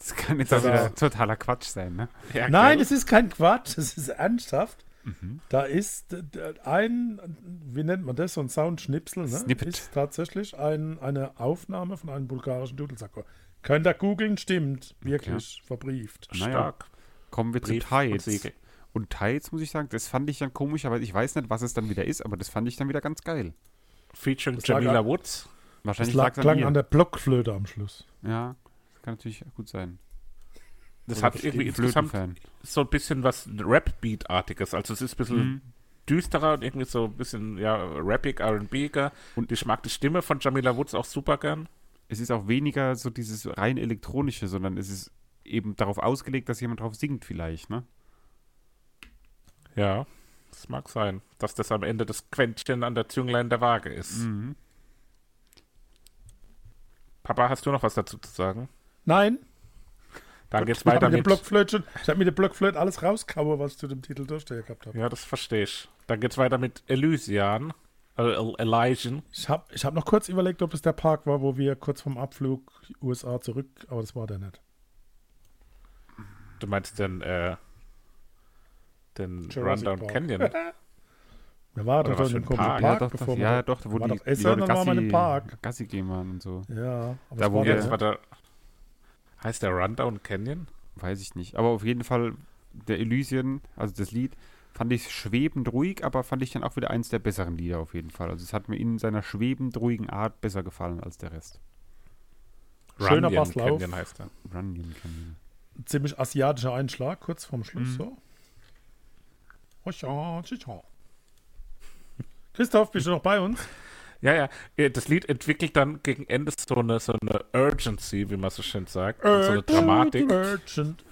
[SPEAKER 3] Das kann jetzt
[SPEAKER 2] Das
[SPEAKER 3] auch wieder totaler Quatsch sein, ne?
[SPEAKER 1] Ja,
[SPEAKER 2] Nein, es ist kein Quatsch, es ist ernsthaft.
[SPEAKER 3] Mhm.
[SPEAKER 2] Da ist ein, wie nennt man das, so ein Soundschnipsel, ne?
[SPEAKER 3] Snippet.
[SPEAKER 2] Ist tatsächlich ein, eine Aufnahme von einem bulgarischen Dudelsackchor. Könnt ihr googeln, stimmt. Wirklich, verbrieft.
[SPEAKER 3] Naja.
[SPEAKER 1] stark.
[SPEAKER 3] Kommen wir zu
[SPEAKER 1] Brief und
[SPEAKER 3] Tides.
[SPEAKER 1] Siegel.
[SPEAKER 3] Und Tides, muss ich sagen, das fand ich dann komisch, aber ich weiß nicht, was es dann wieder ist, aber das fand ich dann wieder ganz geil.
[SPEAKER 1] Featuring
[SPEAKER 2] Das lag
[SPEAKER 1] Jamila
[SPEAKER 2] an-
[SPEAKER 1] Woods.
[SPEAKER 2] Das
[SPEAKER 3] Wahrscheinlich
[SPEAKER 2] lag,
[SPEAKER 3] lag's an
[SPEAKER 2] klang
[SPEAKER 3] ihr.
[SPEAKER 2] an der Blockflöte am Schluss.
[SPEAKER 3] Ja, das kann natürlich gut sein.
[SPEAKER 1] Das hat irgendwie insgesamt so ein bisschen was Rap-Beat-artiges. Also es ist ein bisschen
[SPEAKER 3] Mhm.
[SPEAKER 1] düsterer und irgendwie so ein bisschen, ja, rappig, R&B-iger. Und ich mag die Stimme von Jamila Woods auch super gern.
[SPEAKER 3] es ist auch weniger so dieses rein elektronische, sondern es ist eben darauf ausgelegt, dass jemand drauf singt vielleicht, ne?
[SPEAKER 1] Ja, das mag sein, dass das am Ende das Quäntchen an der Zünglein der Waage ist.
[SPEAKER 3] Mhm.
[SPEAKER 1] Papa, hast du noch was dazu zu sagen?
[SPEAKER 2] Nein.
[SPEAKER 1] Dann geht's weiter
[SPEAKER 2] mit ich habe mit dem Blockflöt alles rauskaue, was ich zu dem Titel durchstehen gehabt habe.
[SPEAKER 1] Ja, das verstehe ich. Dann geht's weiter mit Elysian. Äh, El- Elysian.
[SPEAKER 2] Ich habe ich hab noch kurz überlegt, ob es der Park war, wo wir kurz vom Abflug USA zurück, aber das war der nicht.
[SPEAKER 1] Du meinst den, äh, den
[SPEAKER 2] Jurassic
[SPEAKER 1] Rundown
[SPEAKER 2] Park.
[SPEAKER 1] Canyon.
[SPEAKER 2] Wir waren doch
[SPEAKER 1] was
[SPEAKER 2] in
[SPEAKER 1] für
[SPEAKER 2] dem
[SPEAKER 1] ein
[SPEAKER 2] komischen
[SPEAKER 1] Park?
[SPEAKER 2] Park,
[SPEAKER 3] ja, doch,
[SPEAKER 2] bevor wir
[SPEAKER 3] ja, doch, wo
[SPEAKER 2] war
[SPEAKER 3] die,
[SPEAKER 2] doch
[SPEAKER 3] die
[SPEAKER 2] Essen,
[SPEAKER 3] Leute
[SPEAKER 2] dann waren wir
[SPEAKER 3] Gassi,
[SPEAKER 2] im Park.
[SPEAKER 3] Gassi gehen waren und so.
[SPEAKER 2] Ja, aber
[SPEAKER 3] Da,
[SPEAKER 2] das
[SPEAKER 3] wo
[SPEAKER 2] war
[SPEAKER 3] wir-
[SPEAKER 1] war der, heißt der Rundown Canyon?
[SPEAKER 3] Weiß ich nicht. Aber auf jeden Fall, der Elysian, also das Lied, fand ich schwebend ruhig, aber fand ich dann auch wieder eins der besseren Lieder auf jeden Fall. Also es hat mir in seiner schwebend ruhigen Art besser gefallen als der Rest.
[SPEAKER 2] Schöner
[SPEAKER 1] Runyon
[SPEAKER 2] Basslauf.
[SPEAKER 1] Canyon heißt er.
[SPEAKER 3] Runyon Canyon.
[SPEAKER 2] ziemlich asiatischer Einschlag, kurz vorm Schluss
[SPEAKER 3] Mhm.
[SPEAKER 2] so. Christoph, bist du noch bei uns?
[SPEAKER 1] Ja, ja. äh, Das Lied entwickelt dann gegen Ende so eine, so eine Urgency, wie man so schön sagt. und so eine Dramatik.
[SPEAKER 2] Urgent.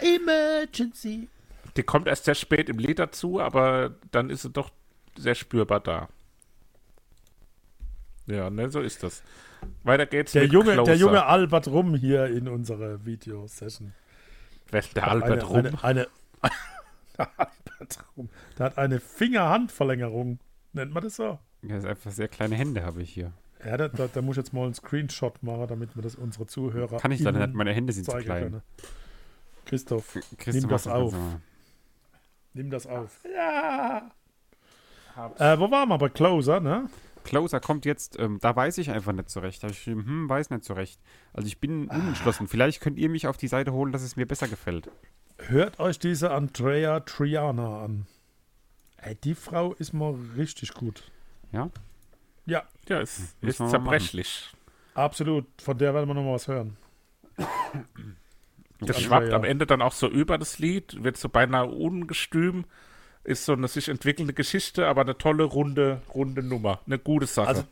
[SPEAKER 2] Emergency.
[SPEAKER 1] Die kommt erst sehr spät im Lied dazu, aber dann ist sie doch sehr spürbar da. Ja, ne, so ist das. Weiter geht's
[SPEAKER 2] Der
[SPEAKER 1] mit
[SPEAKER 2] junge,
[SPEAKER 1] Closer.
[SPEAKER 2] der junge Albert Rum hier in unserer Videosession.
[SPEAKER 1] Wer ist der Albert
[SPEAKER 2] eine,
[SPEAKER 1] Rum?
[SPEAKER 2] Eine, eine, der Albert Rum. Der hat eine Fingerhandverlängerung. Nennt man das so?
[SPEAKER 3] Ja, ist einfach sehr kleine Hände habe ich hier.
[SPEAKER 2] Ja, da, da, da muss ich jetzt mal einen Screenshot machen, damit wir das unsere Zuhörer
[SPEAKER 3] Kann ich leider nicht, meine Hände sind zu klein.
[SPEAKER 2] können. Christoph,
[SPEAKER 3] Christoph,
[SPEAKER 2] Nimm das auf. Nimm das auf. Ja. Äh, wo waren wir? Bei Closer, ne?
[SPEAKER 3] Closer kommt jetzt, ähm, da weiß ich einfach nicht so recht. Da hab ich geschrieben, hm, weiß nicht so recht. Also ich bin unentschlossen. Vielleicht könnt ihr mich auf die Seite holen, dass es mir besser gefällt.
[SPEAKER 2] Hört euch diese Andrea Triana an. Ey, die Frau ist mal richtig gut.
[SPEAKER 3] Ja?
[SPEAKER 2] Ja,
[SPEAKER 1] Ja, ist,
[SPEAKER 3] Müssen
[SPEAKER 1] ist
[SPEAKER 3] mal
[SPEAKER 1] zerbrechlich.
[SPEAKER 2] absolut. Von der werden wir noch mal was hören.
[SPEAKER 1] Das schwappt
[SPEAKER 2] ja.
[SPEAKER 1] am Ende dann auch so über das Lied, wird so beinahe ungestüm. Ist so eine sich entwickelnde Geschichte, aber eine tolle, runde, runde Nummer. Eine gute Sache.
[SPEAKER 2] Also,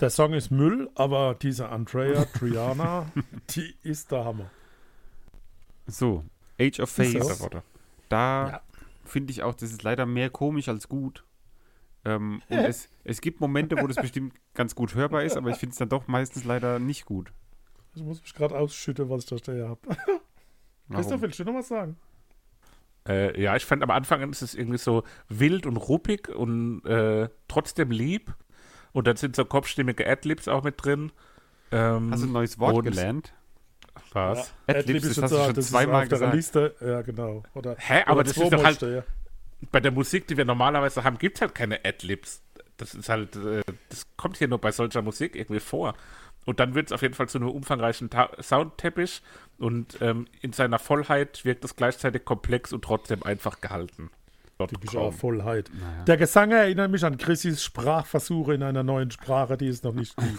[SPEAKER 2] der Song ist Müll, aber diese Andrea Triana, die ist der Hammer.
[SPEAKER 3] So, Age of
[SPEAKER 2] Ist
[SPEAKER 3] Faith. Da
[SPEAKER 2] Ja.
[SPEAKER 3] finde ich auch, das ist leider mehr komisch als gut. Ähm, und es, es gibt Momente, wo das bestimmt ganz gut hörbar ist, aber ich finde es dann doch meistens leider nicht gut.
[SPEAKER 2] Ich muss mich gerade ausschütten, was ich da stehen habe. Christoph, willst du noch was sagen?
[SPEAKER 1] Äh, ja, ich fand am Anfang ist es irgendwie so wild und ruppig und äh, trotzdem lieb. Und dann sind so kopfstimmige Adlibs auch mit drin. Ähm,
[SPEAKER 3] Hast du ein neues Wort gelernt?
[SPEAKER 1] Was?
[SPEAKER 3] Adlibs, das hast du
[SPEAKER 2] da,
[SPEAKER 3] schon
[SPEAKER 2] das
[SPEAKER 3] zweimal
[SPEAKER 2] ist auf
[SPEAKER 3] gesagt.
[SPEAKER 2] Liste. Ja, genau. Oder,
[SPEAKER 1] Hä, aber
[SPEAKER 2] oder
[SPEAKER 1] das ist doch halt,
[SPEAKER 2] stehen.
[SPEAKER 1] Bei der Musik, die wir normalerweise haben, gibt es halt keine Adlibs. Das ist halt, äh, das kommt hier nur bei solcher Musik irgendwie vor. Und dann wird es auf jeden Fall zu einem umfangreichen Ta Soundteppich und ähm, in seiner Vollheit wirkt es gleichzeitig komplex und trotzdem einfach gehalten.
[SPEAKER 2] Typische
[SPEAKER 1] kaum.
[SPEAKER 2] Vollheit.
[SPEAKER 3] Naja.
[SPEAKER 2] Der Gesang erinnert mich an Chrissys Sprachversuche in einer neuen Sprache, die es noch nicht gibt.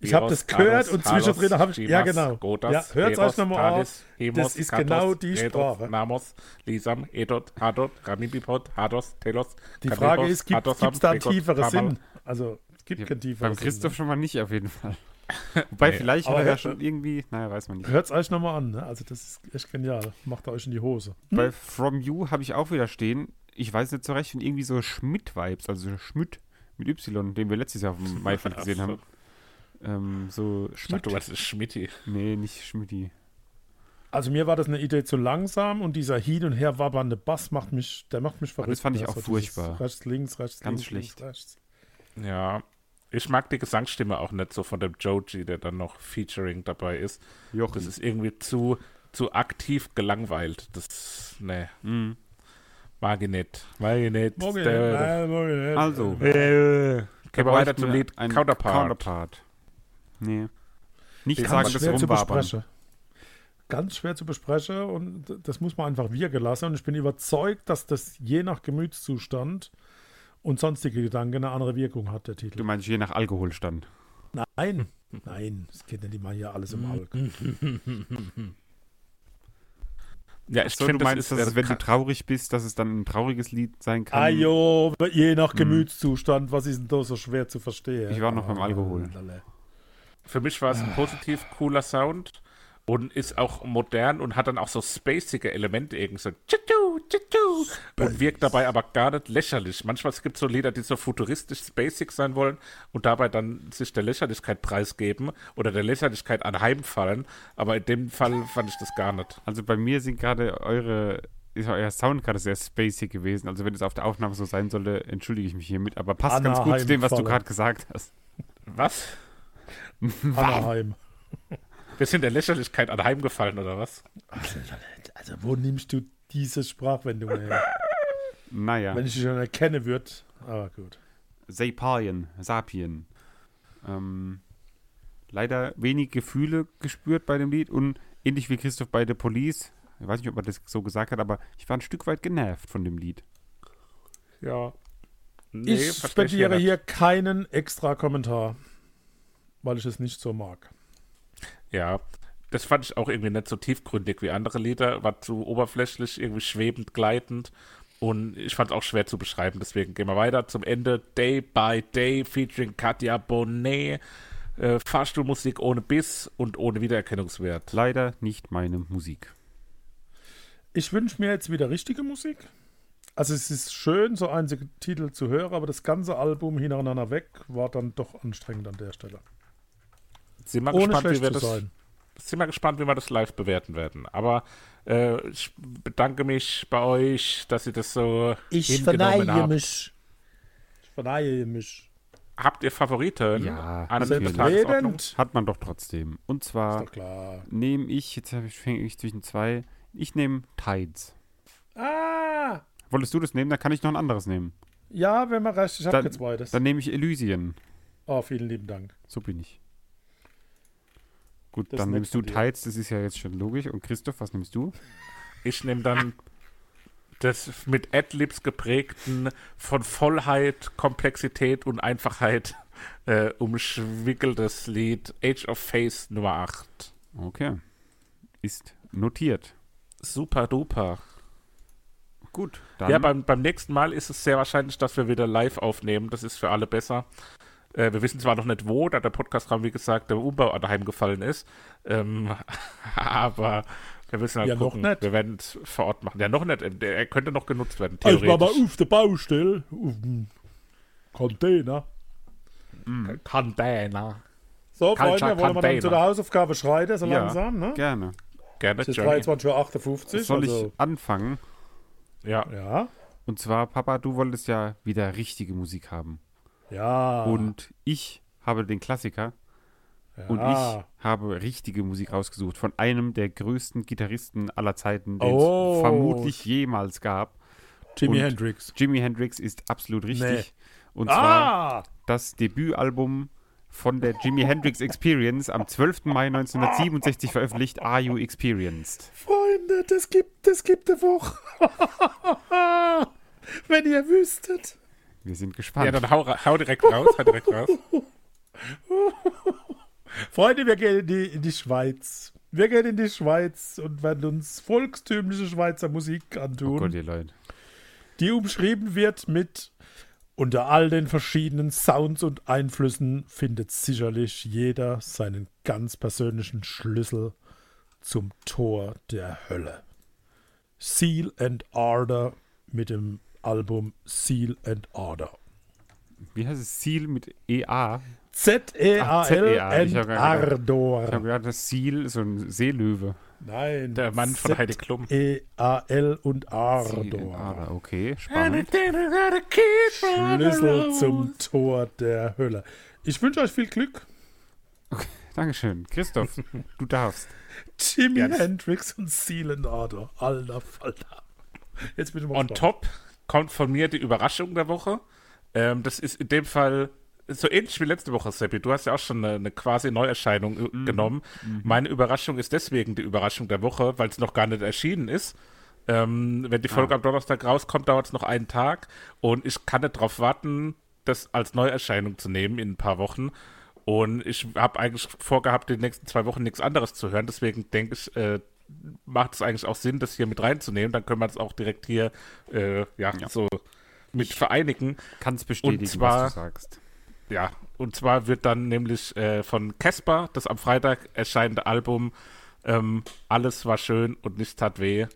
[SPEAKER 2] Ich habe das gehört
[SPEAKER 1] Kados,
[SPEAKER 2] und zwischendrin habe ich. Ja, genau. Ja, hört es euch nochmal.
[SPEAKER 1] Hemos,
[SPEAKER 2] Das ist genau die Sprache.
[SPEAKER 1] Namos, Lisam, Edot, Hadot, Ramibipot, Hados, Telos.
[SPEAKER 2] Die Frage ist, gibt es da einen tieferen. Sinn? Also, es gibt keinen tieferen
[SPEAKER 3] Beim
[SPEAKER 2] Sinn.
[SPEAKER 3] Christoph schon mal nicht, auf jeden Fall. Wobei,
[SPEAKER 1] Nee.
[SPEAKER 3] vielleicht
[SPEAKER 2] Aber
[SPEAKER 3] hat er ja schon irgendwie, naja, weiß man nicht.
[SPEAKER 2] Hört es euch nochmal an. Ne? Also, das ist echt genial. Macht euch in die Hose.
[SPEAKER 3] Bei From You habe ich auch wieder stehen, ich weiß nicht so recht, und irgendwie so Schmidt-Vibes, also Schmidt mit Y, den wir letztes Jahr auf dem Maifeld gesehen haben. Ähm, so
[SPEAKER 1] Ich dachte,
[SPEAKER 3] Schmidt.
[SPEAKER 1] du warst ein Schmitti.
[SPEAKER 3] Nee, nicht Schmidti.
[SPEAKER 2] Also, mir war das eine Idee zu langsam und dieser hin und her wabbernde Bass macht mich, der macht mich verrückt.
[SPEAKER 3] das fand ich auch
[SPEAKER 2] dieses
[SPEAKER 3] furchtbar.
[SPEAKER 2] Rechts, links, rechts,
[SPEAKER 3] Ganz
[SPEAKER 2] links,
[SPEAKER 3] schlecht.
[SPEAKER 2] links, rechts.
[SPEAKER 1] Ja, ich mag die Gesangsstimme auch nicht so von dem Joji, der dann noch Featuring dabei ist.
[SPEAKER 3] Jochen.
[SPEAKER 1] Das ist irgendwie zu, zu aktiv gelangweilt. Das, ne,
[SPEAKER 3] Mhm.
[SPEAKER 1] mag ich nicht. Mag ich nicht.
[SPEAKER 2] Morgen,
[SPEAKER 1] Der-
[SPEAKER 2] nein, morgen nicht.
[SPEAKER 3] Also,
[SPEAKER 1] Äh, Gehen wir weiter zum Lied Counterpart.
[SPEAKER 3] Counterpart. Nee. Nicht sagen,
[SPEAKER 2] ganz
[SPEAKER 3] das
[SPEAKER 2] schwer zu
[SPEAKER 3] Rumbabern.
[SPEAKER 2] besprechen. Ganz schwer zu besprechen und das muss man einfach wir gelassen. Und ich bin überzeugt, dass das je nach Gemütszustand und sonstige Gedanken eine andere Wirkung hat, der
[SPEAKER 3] Du
[SPEAKER 2] Titel.
[SPEAKER 3] meinst je nach Alkoholstand.
[SPEAKER 2] Nein, nein, das geht nicht immer hier alles im Alk.
[SPEAKER 1] Ja, ich
[SPEAKER 3] So, du
[SPEAKER 1] finde, das
[SPEAKER 3] meinst,
[SPEAKER 1] ist,
[SPEAKER 3] dass
[SPEAKER 1] äh,
[SPEAKER 3] wenn du traurig bist, dass es dann ein trauriges Lied sein kann?
[SPEAKER 2] Ah jo, je nach
[SPEAKER 3] Hm.
[SPEAKER 2] Gemütszustand, was ist denn da so schwer zu verstehen?
[SPEAKER 3] Ich war noch beim
[SPEAKER 2] Ah,
[SPEAKER 3] Alkohol.
[SPEAKER 2] lalle.
[SPEAKER 1] Für mich war es ein positiv cooler Sound und ist auch modern und hat dann auch so spacige Elemente irgendwie so tschu, tschu, und wirkt dabei aber gar nicht lächerlich. Manchmal gibt es so Lieder, die so futuristisch spacig sein wollen und dabei dann sich der Lächerlichkeit preisgeben oder der Lächerlichkeit anheimfallen, aber in dem Fall fand ich das gar nicht.
[SPEAKER 3] Also bei mir sind gerade eure ist euer Sound gerade sehr spacey gewesen. Also wenn es auf der Aufnahme so sein sollte, entschuldige ich mich hiermit, aber passt ganz gut zu dem, was du gerade gesagt hast.
[SPEAKER 1] Was?
[SPEAKER 2] Anaheim.
[SPEAKER 1] Wir sind der Lächerlichkeit anheimgefallen, oder was?
[SPEAKER 2] Also, wo nimmst du diese Sprachwendung her?
[SPEAKER 3] Naja.
[SPEAKER 2] Wenn ich dich schon erkennen würde, aber gut.
[SPEAKER 3] Sapien, Sapien. Ähm, leider wenig Gefühle gespürt bei dem Lied und ähnlich wie Christoph bei The Police, ich weiß nicht, ob man das so gesagt hat, aber ich war ein Stück weit genervt von dem Lied.
[SPEAKER 1] Ja.
[SPEAKER 2] Nee, ich spendiere hier keinen extra Kommentar, weil ich es nicht so mag.
[SPEAKER 1] Ja, das fand ich auch irgendwie nicht so tiefgründig wie andere Lieder, war zu oberflächlich, irgendwie schwebend, gleitend. Und ich fand es auch schwer zu beschreiben, deswegen gehen wir weiter zum Ende. Day by Day featuring Katja Bonet. Äh, Fahrstuhlmusik ohne Biss und ohne Wiedererkennungswert.
[SPEAKER 3] Leider nicht meine Musik.
[SPEAKER 2] Ich wünsche mir jetzt wieder richtige Musik. Also es ist schön, so einzige Titel zu hören, aber das ganze Album hintereinander weg war dann doch anstrengend an der Stelle.
[SPEAKER 1] Sind wir Ohne gespannt, wie wir das, sein. sind wir gespannt, wie wir das live bewerten werden. Aber äh, ich bedanke mich bei euch, dass ihr das so
[SPEAKER 2] Ich verneige habt. mich. Ich verneige mich.
[SPEAKER 1] Habt ihr Favoriten?
[SPEAKER 3] Ja,
[SPEAKER 2] selbstredend.
[SPEAKER 3] Hat man doch trotzdem. Und zwar nehme ich, jetzt fange ich zwischen zwei, ich nehme Tides.
[SPEAKER 2] Ah!
[SPEAKER 3] Wolltest du das nehmen? Dann kann ich noch ein anderes nehmen.
[SPEAKER 2] Ja, wenn man recht, ich habe jetzt beides.
[SPEAKER 3] Dann nehme ich Elysian.
[SPEAKER 2] Oh, vielen lieben Dank.
[SPEAKER 3] So bin ich. Gut, das dann nimmst du Tides, das ist ja jetzt schon logisch. Und Christoph, was nimmst du?
[SPEAKER 1] Ich nehme dann das mit Adlibs geprägten, von Vollheit, Komplexität und Einfachheit äh, umschwickeltes Lied Age of Face Nummer 8.
[SPEAKER 3] Okay. Ist notiert.
[SPEAKER 1] Super duper.
[SPEAKER 3] Gut.
[SPEAKER 1] Dann. Ja, beim, beim nächsten Mal ist es sehr wahrscheinlich, dass wir wieder live aufnehmen. Das ist für alle besser. Äh, wir wissen zwar noch nicht wo, da der Podcast-Raum, wie gesagt, der Umbau daheim gefallen ist. Ähm, aber wir wissen halt
[SPEAKER 2] ja, gucken. Noch nicht.
[SPEAKER 1] Wir werden es vor Ort machen. Ja, noch nicht. Er könnte noch genutzt werden,
[SPEAKER 2] theoretisch. Also, aber auf der Baustelle, auf dem Container.
[SPEAKER 1] Mm. Container.
[SPEAKER 2] So, Freunde, wollen wir dann zu der Hausaufgabe schreiten, so ja, langsam, ne?
[SPEAKER 3] gerne.
[SPEAKER 1] Gerne,
[SPEAKER 2] Es ist 23.58 Uhr.
[SPEAKER 3] Soll also. ich anfangen?
[SPEAKER 1] Ja.
[SPEAKER 2] Ja.
[SPEAKER 3] Und zwar, Papa, du wolltest ja wieder richtige Musik haben.
[SPEAKER 2] Ja.
[SPEAKER 3] Und ich habe den Klassiker. Ja. Und ich habe richtige Musik rausgesucht von einem der größten Gitarristen aller Zeiten, den oh. es vermutlich jemals gab.
[SPEAKER 2] Jimi Hendrix.
[SPEAKER 3] Jimi Hendrix ist absolut richtig. Nee. Und
[SPEAKER 2] ah.
[SPEAKER 3] zwar das Debütalbum von der Jimi Hendrix Experience am 12. Mai 1967 veröffentlicht Are You Experienced?
[SPEAKER 2] Freunde, das gibt, das gibt eine Woche. Wenn ihr wüsstet.
[SPEAKER 3] Wir sind gespannt.
[SPEAKER 1] Ja, dann hau, hau direkt raus, hau direkt raus.
[SPEAKER 2] Freunde, wir gehen in die, in die Schweiz. Wir gehen in die Schweiz und werden uns volkstümliche Schweizer Musik antun. Oh
[SPEAKER 3] Gott, ihr Leute.
[SPEAKER 2] Die umschrieben wird mit unter all den verschiedenen Sounds und Einflüssen findet sicherlich jeder seinen ganz persönlichen Schlüssel zum Tor der Hölle. Seal and Ardor mit dem Album Seal and Order.
[SPEAKER 3] Wie heißt es? Seal mit EA?
[SPEAKER 2] Z-E-A-L and Ardor.
[SPEAKER 3] Ich habe gerade das Seal, so ein Seelöwe.
[SPEAKER 2] Nein.
[SPEAKER 1] Der Mann von Heidi Klum.
[SPEAKER 2] E-A-L und Ardor.
[SPEAKER 3] Okay, spannend.
[SPEAKER 2] Schlüssel zum Tor der Hölle. Ich wünsche euch viel Glück.
[SPEAKER 3] Okay, Dankeschön. Christoph, du darfst.
[SPEAKER 2] Jimi. Hendrix und Seal and Ardor. Alter Falter.
[SPEAKER 1] Jetzt ich mal On top kommt von mir die Überraschung der Woche. Ähm, das ist in dem Fall so ähnlich wie letzte Woche, Seppi. Du hast ja auch schon eine, eine quasi Neuerscheinung äh, mhm. genommen. Mhm. Meine Überraschung ist deswegen die Überraschung der Woche, weil es noch gar nicht erschienen ist. Ähm, wenn die Folge ah. am Donnerstag rauskommt, dauert es noch einen Tag und ich kann nicht darauf warten, das als Neuerscheinung zu nehmen in ein paar Wochen. Und ich habe eigentlich vorgehabt, die nächsten zwei Wochen nichts anderes zu hören. Deswegen denke ich, äh, macht es eigentlich auch Sinn, das hier mit reinzunehmen. Dann können wir es auch direkt hier äh, ja, ja, so mit vereinigen.
[SPEAKER 3] Kann es bestätigen,
[SPEAKER 1] zwar,
[SPEAKER 3] was du sagst.
[SPEAKER 1] Ja, Und zwar wird dann nämlich äh, von Casper das am Freitag erscheinende Album ähm, Alles war schön und nichts tat weh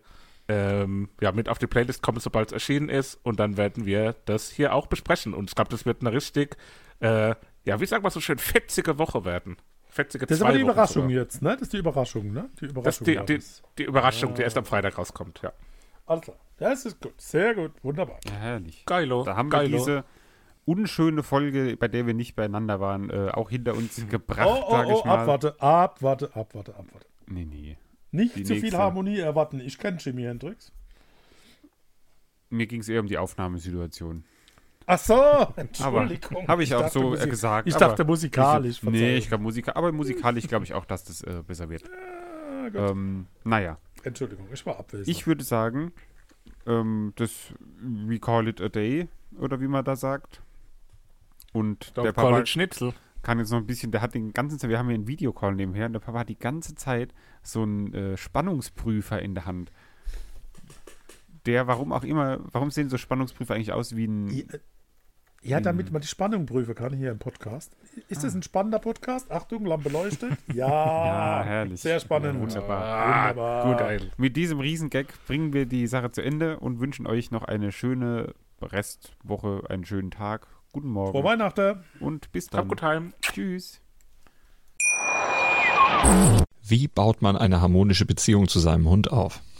[SPEAKER 1] ähm, ja, mit auf die Playlist kommen, sobald es erschienen ist. Und dann werden wir das hier auch besprechen. Und ich glaube, das wird eine richtig, äh, ja, wie sagen wir so schön, fetzige Woche werden. Fetzige
[SPEAKER 2] das ist aber die Überraschung sogar. jetzt, ne? Das ist die Überraschung, ne?
[SPEAKER 1] Die Überraschung. Die, die, die, Überraschung, ah. die erst am Freitag rauskommt, ja.
[SPEAKER 2] Alles klar. Das ist gut. Sehr gut. Wunderbar.
[SPEAKER 3] Ja, herrlich.
[SPEAKER 1] Geilo.
[SPEAKER 3] Da haben Geilo. wir diese unschöne Folge, bei der wir nicht beieinander waren, äh, auch hinter uns gebracht, oh, oh,
[SPEAKER 2] oh, Abwarte, abwarte, abwarte, abwarte.
[SPEAKER 3] Nee, nee.
[SPEAKER 2] Nicht die zu nächste. viel Harmonie erwarten. Ich kenne Jimi Hendrix.
[SPEAKER 3] Mir ging es eher um die Aufnahmesituation.
[SPEAKER 2] Ach so, Entschuldigung.
[SPEAKER 3] Habe ich, ich, auch so Musik gesagt.
[SPEAKER 2] Ich dachte musikalisch.
[SPEAKER 3] Ich, nee, ich glaube musikalisch, aber musikalisch glaube ich auch, dass das äh, besser wird. Ja, ähm, naja.
[SPEAKER 2] Entschuldigung, ich war abwesend.
[SPEAKER 3] Ich würde sagen, ähm, das we call it a day oder wie man da sagt. Und
[SPEAKER 1] Don't der Papa Schnitzel
[SPEAKER 3] kann jetzt noch ein bisschen, der hat den ganzen Zeit, wir haben hier einen Videocall nebenher und der Papa hat die ganze Zeit so einen äh, Spannungsprüfer in der Hand. Der, warum auch immer, warum sehen so Spannungsprüfer eigentlich aus wie ein.
[SPEAKER 2] Ja, ja damit man die Spannung prüfen kann hier im Podcast. Ist ah. das ein spannender Podcast? Achtung, Lampe leuchtet. Ja,
[SPEAKER 3] ja herrlich.
[SPEAKER 2] Sehr spannend.
[SPEAKER 3] Ja, wunderbar. Ah, wunderbar. Gut, ein. Mit diesem Riesengag bringen wir die Sache zu Ende und wünschen euch noch eine schöne Restwoche, einen schönen Tag. Guten Morgen.
[SPEAKER 2] Frohe Weihnachten.
[SPEAKER 3] Und bis dann.
[SPEAKER 1] Gut heim.
[SPEAKER 3] Tschüss.
[SPEAKER 6] Wie baut man eine harmonische Beziehung zu seinem Hund auf?